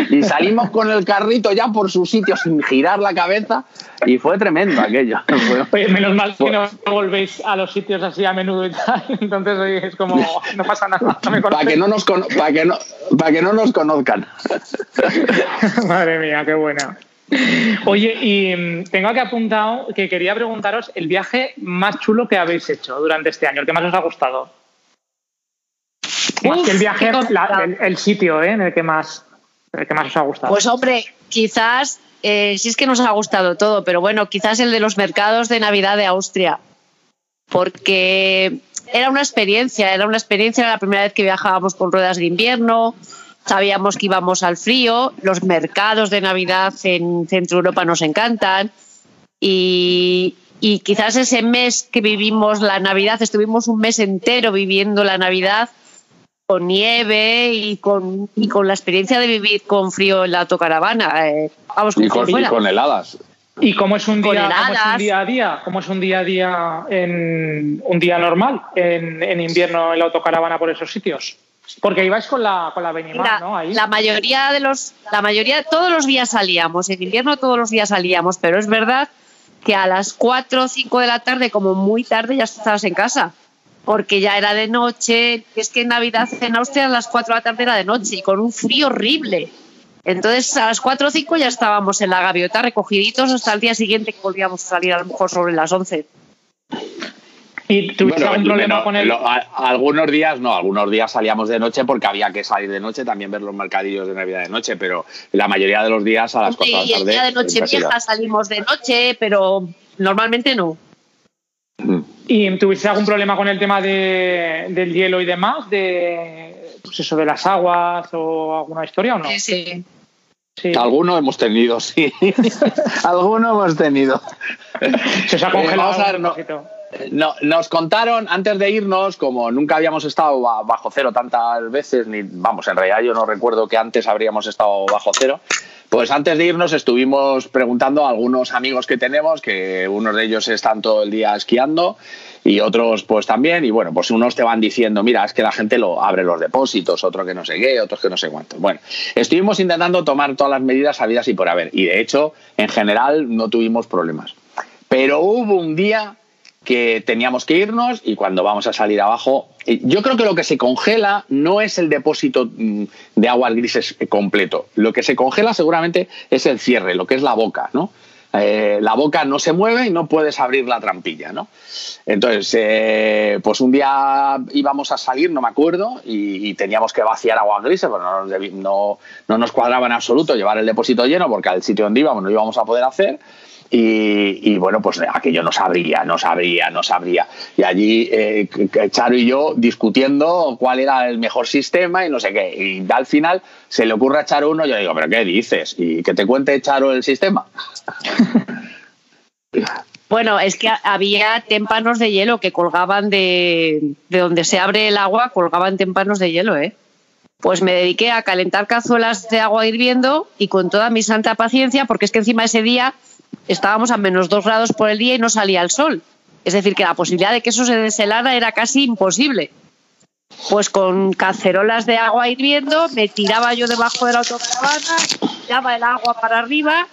Y salimos con el carrito ya por su sitio sin girar la cabeza y fue tremendo aquello. menos mal que no volvéis a los sitios así a menudo y tal, entonces es como, no pasa nada. para, que no nos para, que no, para que no nos conozcan. Madre mía, qué buena. Oye, y mm, tengo que apuntado que quería preguntaros el viaje más chulo que habéis hecho durante este año, el que más os ha gustado. Más que el viaje, el, sitio ¿eh? en el que más, el que más os ha gustado. Pues hombre, quizás, eh, si es que nos ha gustado todo, pero bueno, quizás el de los mercados de Navidad de Austria, porque era una experiencia, era una experiencia, era la primera vez que viajábamos con ruedas de invierno, sabíamos que íbamos al frío, los mercados de Navidad en Centro Europa nos encantan y, y quizás ese mes que vivimos la Navidad, estuvimos un mes entero viviendo la Navidad con nieve y con, y con la experiencia de vivir con frío en la autocaravana. Eh, vamos, y, con, y con heladas. ¿Y cómo es un día, cómo es un día a día? ¿Cómo es un día a día en un día normal en, en invierno en la autocaravana por esos sitios? Porque ibais con la con la Benimar, ¿no? Ahí. La mayoría de los la mayoría todos los días salíamos, en invierno todos los días salíamos, pero es verdad que a las 4 o 5 de la tarde, como muy tarde, ya estabas en casa. Porque ya era de noche, es que en Navidad en Austria a las 4 de la tarde era de noche y con un frío horrible. Entonces a las 4 o 5 ya estábamos en la gaviota recogiditos hasta el día siguiente que volvíamos a salir a lo mejor sobre las 11. ¿Y tuviste algún problema con él? Lo, a, algunos días no, algunos días salíamos de noche porque había que salir de noche, también ver los mercadillos de Navidad de noche, pero la mayoría de los días a las 4 de la tarde. Y el día de noche vieja salimos de noche, pero normalmente no. Mm. ¿Y tuviste algún problema con el tema de, del hielo y demás? De, pues eso, de las aguas o alguna historia o no? Sí, sí. Sí. Alguno hemos tenido, sí. Alguno hemos tenido. Se os ha congelado vamos a ver, un no. No, nos contaron antes de irnos, como nunca habíamos estado ba- bajo cero tantas veces, ni vamos, en realidad yo no recuerdo que antes habríamos estado bajo cero. Pues antes de irnos estuvimos preguntando a algunos amigos que tenemos, que unos de ellos están todo el día esquiando y otros pues también, y bueno, pues unos te van diciendo, mira, es que la gente lo abre los depósitos, otro que no sé qué, otros que no sé cuánto. Bueno, estuvimos intentando tomar todas las medidas habidas y por haber, y de hecho, en general no tuvimos problemas. Pero hubo un día que teníamos que irnos y cuando vamos a salir abajo, eh, yo creo que lo que se congela no es el depósito mm, de aguas grises eh, completo. Lo que se congela seguramente es el cierre, lo que es la boca, ¿no? Eh, la boca no se mueve y no puedes abrir la trampilla, ¿no? Entonces, eh, pues un día íbamos a salir, no me acuerdo, y, y teníamos que vaciar agua grises, pero no no, no nos cuadraba en absoluto llevar el depósito lleno porque al sitio donde íbamos no íbamos a poder hacer. Y, y, bueno, pues aquello no sabría, no sabría, no sabría. Y allí eh, Charo y yo discutiendo cuál era el mejor sistema y no sé qué. Y al final se le ocurre a Charo uno, yo digo, ¿pero qué dices? ¿Y que te cuente Charo el sistema? Bueno, es que había témpanos de hielo que colgaban de, de donde se abre el agua, colgaban témpanos de hielo, ¿eh? Pues me dediqué a calentar cazuelas de agua hirviendo y con toda mi santa paciencia, porque es que encima ese día estábamos a menos dos grados por el día y no salía el sol. Es decir, que la posibilidad de que eso se deshelara era casi imposible. Pues con cacerolas de agua hirviendo, me tiraba yo debajo de la autocaravana, tiraba el agua para arriba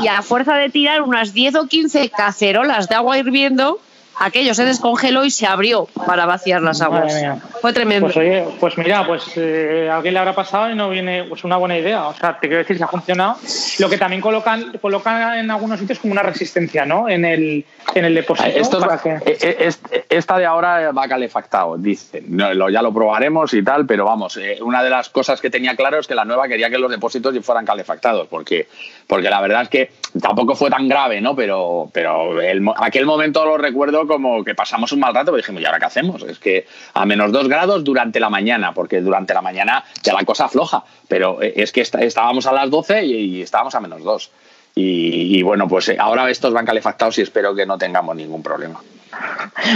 y a fuerza de tirar unas 10 o 15 cacerolas de agua hirviendo, aquello se descongeló y se abrió para vaciar las aguas. Madre mía. Fue tremendo. Pues oye, pues mira, pues eh, a alguien le habrá pasado y no viene pues una buena idea. O sea, te quiero decir, si ha funcionado. Lo que también colocan, colocan en algunos sitios como una resistencia, ¿no? En el, en el depósito. Esto es- para que... eh, eh, est- esta de ahora va calefactado, dicen. No, lo- ya lo probaremos y tal, pero vamos, eh, una de las cosas que tenía claro es que la nueva quería que los depósitos fueran calefactados, porque, porque la verdad es que tampoco fue tan grave, ¿no? Pero, pero el aquel momento lo recuerdo como que pasamos un mal rato, porque dijimos, ¿y ahora qué hacemos? Es que a menos dos grados durante la mañana, porque durante la mañana ya la cosa afloja, pero eh, es que est- estábamos a las 12 y, y estábamos a menos dos. Y, y bueno, pues eh, ahora estos van calefactados y espero que no tengamos ningún problema.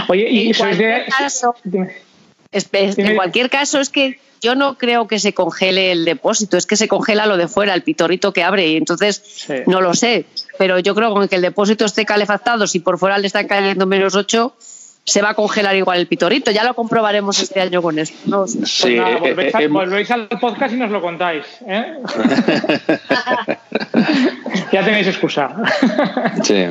Oye, y sois de. En cualquier caso, es que yo no creo que se congele el depósito, es que se congela lo de fuera, el pitorito que abre, y entonces Sí. no lo sé. Pero yo creo que con que el depósito esté calefactado, si por fuera le están cayendo menos 8, se va a congelar igual el pitorito. Ya lo comprobaremos este año con esto. No. Pues Sí, nada, eh, volvéis, eh, al, eh, volvéis al podcast y nos lo contáis. ¿eh? ya tenéis excusa. Sí.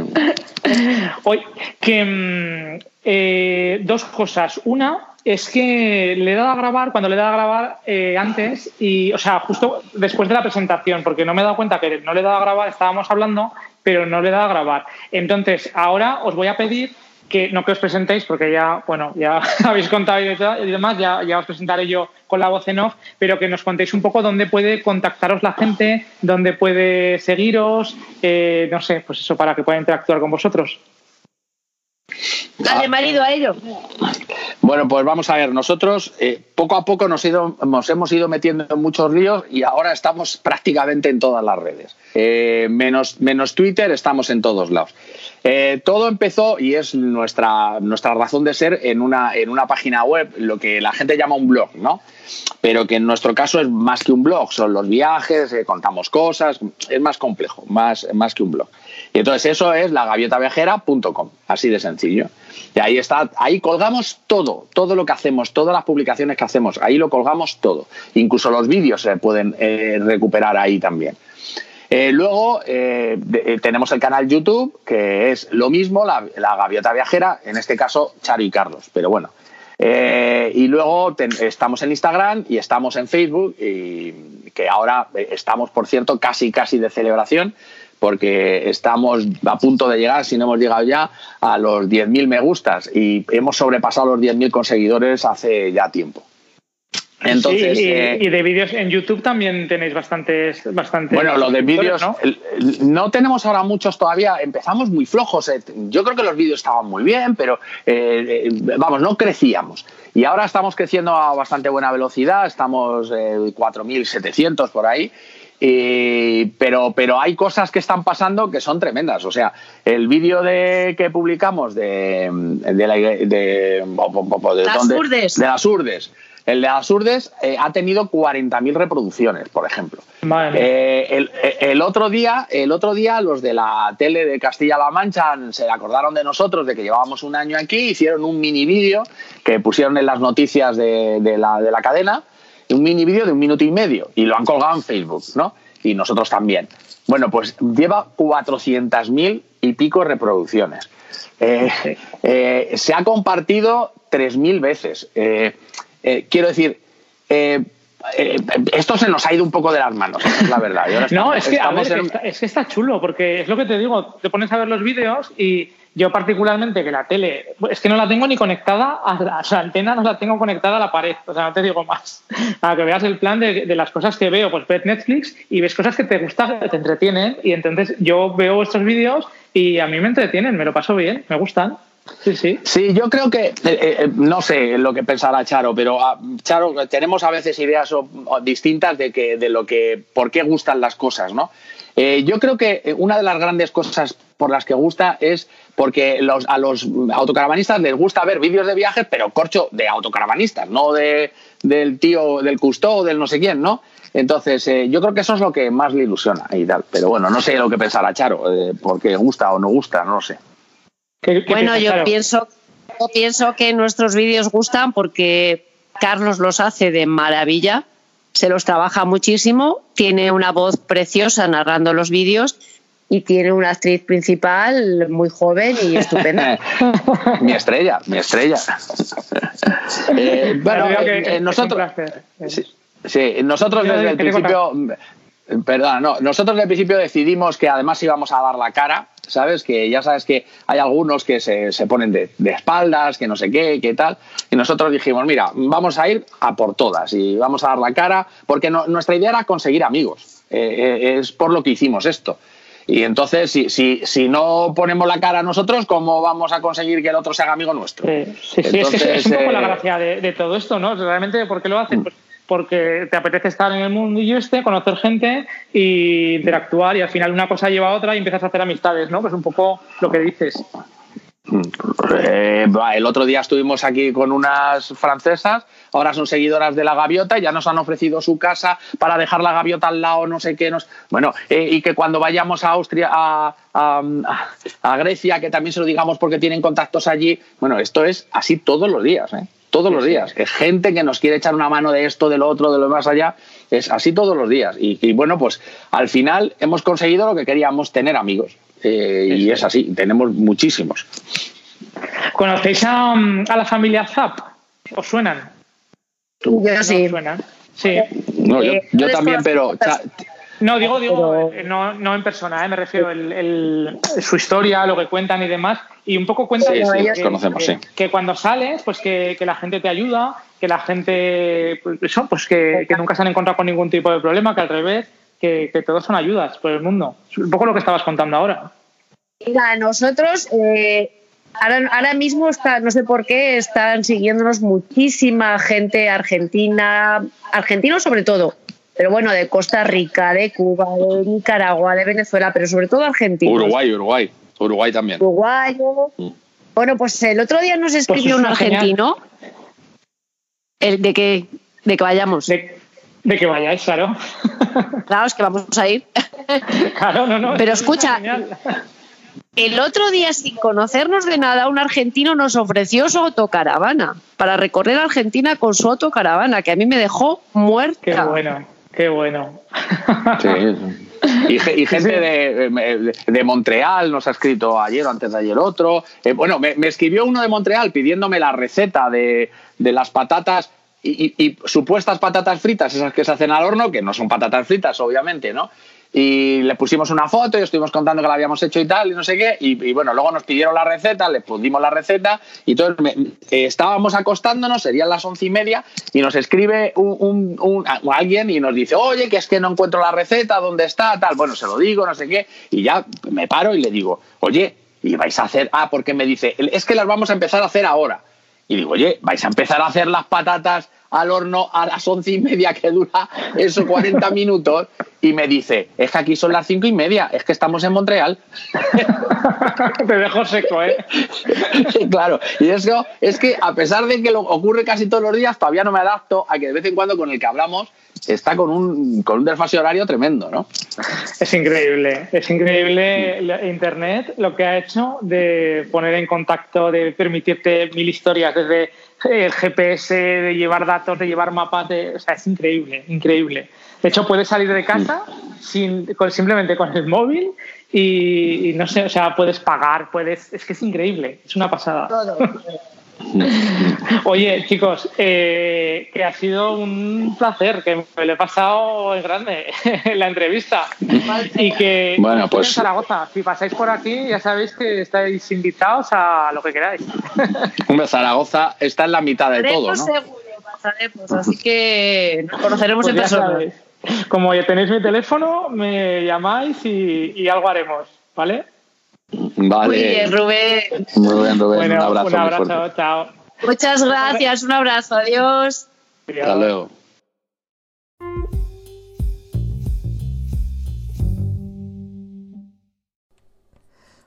Oye, que mm, eh, dos cosas. Una es que le he dado a grabar, cuando le he dado a grabar eh, antes, y, o sea, justo después de la presentación, porque no me he dado cuenta que no le he dado a grabar, estábamos hablando, pero no le he dado a grabar. Entonces, ahora os voy a pedir que no que os presentéis, porque ya, bueno, ya habéis contado y de- y demás, ya, ya os presentaré yo con la voz en off, pero que nos contéis un poco dónde puede contactaros la gente, dónde puede seguiros, eh, no sé, pues eso, para que pueda interactuar con vosotros. Dale marido a ello. Bueno, pues vamos a ver, nosotros eh, poco a poco nos, hemos ido metiendo en muchos líos y ahora estamos prácticamente en todas las redes. Eh, menos, menos Twitter, estamos en todos lados. Eh, todo empezó, y es nuestra, nuestra razón de ser, en una, en una página web, lo que la gente llama un blog, ¿no? Pero que en nuestro caso es más que un blog, son los viajes, contamos cosas, es más complejo, más, más que un blog. Y entonces eso es lagaviotaviajera.com, así de sencillo. Y ahí está, ahí colgamos todo, todo lo que hacemos, todas las publicaciones que hacemos, ahí lo colgamos todo. Incluso los vídeos se pueden eh, recuperar ahí también. Eh, luego eh, tenemos el canal YouTube, que es lo mismo, la, gaviota viajera, en este caso Charo y Carlos, pero bueno. y luego estamos en Instagram y estamos en Facebook, y que ahora estamos, por cierto, casi, casi de celebración, porque estamos a punto de llegar, si no hemos llegado ya, a los 10.000 me gustas y hemos sobrepasado los 10.000 conseguidores hace ya tiempo. Entonces, eh, y, de vídeos en YouTube también tenéis bastantes. bastantes bueno, los de vídeos ¿no? tenemos ahora muchos todavía. Empezamos muy flojos. Eh. Yo creo que los vídeos estaban muy bien, pero eh, vamos, no crecíamos. Y ahora estamos creciendo a bastante buena velocidad. Estamos 4.700 por ahí pero, pero hay cosas que están pasando que son tremendas. O sea, el vídeo de, que publicamos de, de, la, de, las urdes. de las urdes. El de las urdes eh, ha tenido 40.000 reproducciones, por ejemplo. Eh, el, el, otro día, el otro día los de la tele de Castilla-La Mancha se acordaron de nosotros, de que llevábamos un año aquí, hicieron un mini vídeo que pusieron en las noticias de, de, la, de la cadena un mini vídeo de un minuto y medio y lo han colgado en Facebook, ¿no? Y nosotros también. Bueno, pues lleva 400.000 y pico reproducciones. Eh, eh, se ha compartido 3.000 veces. Eh, quiero decir, esto se nos ha ido un poco de las manos, es la verdad. no, es que, es que está chulo, porque es lo que te digo, te pones a ver los vídeos y yo particularmente que la tele, es que no la tengo ni conectada, a la, antena no la tengo conectada a la pared, o sea, no te digo más. Para que veas el plan de, las cosas que veo, pues ves Netflix y ves cosas que te gustan, te entretienen y entonces yo veo estos vídeos y a mí me entretienen, me lo paso bien, me gustan. Sí, sí. Sí, yo creo que, eh, eh, no sé lo que pensará Charo, pero ah, Charo, tenemos a veces ideas distintas de, que, de lo que, por qué gustan las cosas, ¿no? Eh, yo creo que una de las grandes cosas por las que gusta es porque los, a los autocaravanistas les gusta ver vídeos de viajes, pero corcho de autocaravanistas, no de, del tío, del custo o del no sé quién, ¿no? Entonces, eh, yo creo que eso es lo que más le ilusiona y tal. Pero bueno, no sé lo que pensará Charo, eh, porque gusta o no gusta, no lo sé. bueno, yo pienso, yo pienso que nuestros vídeos gustan porque Carlos los hace de maravilla, se los trabaja muchísimo, tiene una voz preciosa narrando los vídeos y tiene una actriz principal muy joven y estupenda. mi estrella, mi estrella. Eh, bueno, eh, eh, nosotros, sí, nosotros desde el principio, perdón, no, nosotros desde el principio decidimos que además íbamos a dar la cara, ¿sabes? Que ya sabes que hay algunos que se, se ponen de, de, espaldas, que no sé qué, qué tal, y nosotros dijimos, mira, vamos a ir a por todas y vamos a dar la cara, porque nuestra idea era conseguir amigos, es por lo que hicimos esto. Y entonces, si, si, si no ponemos la cara a nosotros, ¿cómo vamos a conseguir que el otro se haga amigo nuestro? Sí, sí, es, que es un poco la eh, gracia de, todo esto, ¿no? Realmente, ¿por qué lo hacen? Mm. Pues porque te apetece estar en el mundo y este, conocer gente y interactuar y al final una cosa lleva a otra y empiezas a hacer amistades, ¿no? Pues un poco lo que dices. Eh, el otro día estuvimos aquí con unas francesas, ahora son seguidoras de la gaviota, ya nos han ofrecido su casa para dejar la gaviota al lado, no sé qué. Nos... Bueno, eh, y que cuando vayamos a Austria, a, a, Grecia, que también se lo digamos porque tienen contactos allí. Bueno, esto es así todos los días, ¿eh? todos los días. Es gente que nos quiere echar una mano de esto, de lo otro, de lo más allá. Es así todos los días. y bueno, pues al final hemos conseguido lo que queríamos, tener amigos. Eh, y es así, tenemos muchísimos. ¿Conocéis a, la familia Zap? ¿Os suenan? Yo sí. Suenan? Sí. No, yo, eh, también, pero... No, digo, digo, eh, no, no en persona, me refiero el, su historia, lo que cuentan y demás. Y un poco cuentan que, conocemos, que, cuando sales, pues que, la gente te ayuda, que la gente, pues eso, pues que, nunca se han encontrado con ningún tipo de problema, que al revés, que, todos son ayudas por el mundo. Un poco lo que estabas contando ahora. Mira, nosotros, eh, ahora, mismo está, no sé por qué, están siguiéndonos muchísima gente argentina, argentinos sobre todo, pero bueno, de Costa Rica, de Cuba, de Nicaragua, de Venezuela, pero sobre todo argentinos. Uruguay, Uruguay, Uruguay también. Uruguay. Mm. Bueno, pues el otro día nos pues escribió un argentino. El de que, de que vayamos. De, que vayáis, claro. Claro, es que vamos a ir. Claro, no, no. Pero escucha, el otro día, sin conocernos de nada, un argentino nos ofreció su autocaravana para recorrer Argentina con su autocaravana, que a mí me dejó muerta. Qué bueno, qué bueno. Y, gente de, Montreal nos ha escrito ayer o antes de ayer otro. Eh, bueno, me, escribió uno de Montreal pidiéndome la receta de, las patatas y, supuestas patatas fritas, esas que se hacen al horno, que no son patatas fritas, obviamente, ¿no? y le pusimos una foto y estuvimos contando que la habíamos hecho y tal, y no sé qué, y, bueno, luego nos pidieron la receta, le pusimos la receta, y entonces eh, estábamos acostándonos, serían las once y media, y nos escribe un, alguien y nos dice, oye, que es que no encuentro la receta, ¿dónde está? Tal, bueno, se lo digo, no sé qué, y ya me paro y le digo, oye, ¿y vais a hacer? Ah, porque me dice, es que las vamos a empezar a hacer ahora. Y digo, oye, vais a empezar a hacer las patatas al horno a las once y media que dura esos 40 minutos y me dice, es que aquí son las cinco y media, es que estamos en Montreal. Te dejo seco, ¿eh? claro, y eso es que a pesar de que lo ocurre casi todos los días, todavía no me adapto a que de vez en cuando con el que hablamos está con un, con un desfase horario tremendo, ¿no? Es increíble, es increíble Internet lo que ha hecho de poner en contacto, de permitirte mil historias desde el GPS, de llevar datos, de llevar mapas, de, o sea, es increíble, increíble. De hecho, puedes salir de casa sin, simplemente con el móvil y, no sé, o sea, puedes pagar, puedes, es que es increíble, es una pasada. Oye, chicos, eh, que ha sido un placer, que me lo he pasado en grande en la entrevista. Y que bueno, pues... en Zaragoza, si pasáis por aquí, ya sabéis que estáis invitados a lo que queráis. Hombre, Zaragoza está en la mitad de todo, ¿no? Seguro, pasaremos, así que nos conoceremos pues en persona. Como ya tenéis mi teléfono, me llamáis y, y algo haremos, ¿vale? Vale. Muy bien, Rubén. Muy bien, Rubén. un abrazo. Un abrazo, chao. Muchas gracias, un abrazo, adiós. Hasta luego.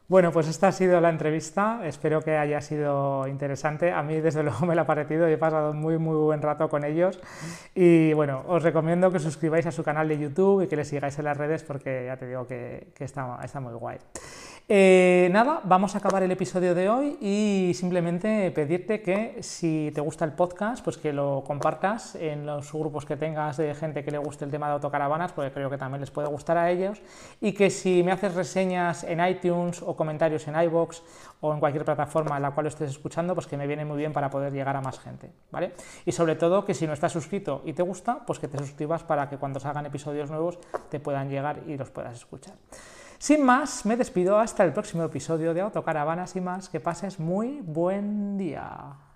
Bueno, pues esta ha sido la entrevista. Espero que haya sido interesante. A mí, desde luego, me la ha parecido. He pasado muy, muy buen rato con ellos. Y bueno, os recomiendo que suscribáis a su canal de YouTube y que le sigáis en las redes porque ya te digo que, está, está muy guay. Eh, nada, vamos a acabar el episodio de hoy y simplemente pedirte que si te gusta el podcast, pues que lo compartas en los grupos que tengas de gente que le guste el tema de autocaravanas, porque creo que también les puede gustar a ellos, y que si me haces reseñas en iTunes o comentarios en iBox o en cualquier plataforma en la cual estés escuchando, pues que me viene muy bien para poder llegar a más gente, ¿vale? Y sobre todo que si no estás suscrito y te gusta, pues que te suscribas para que cuando salgan episodios nuevos te puedan llegar y los puedas escuchar. Sin más, me despido hasta el próximo episodio de Autocaravanas y más. Que pases muy buen día.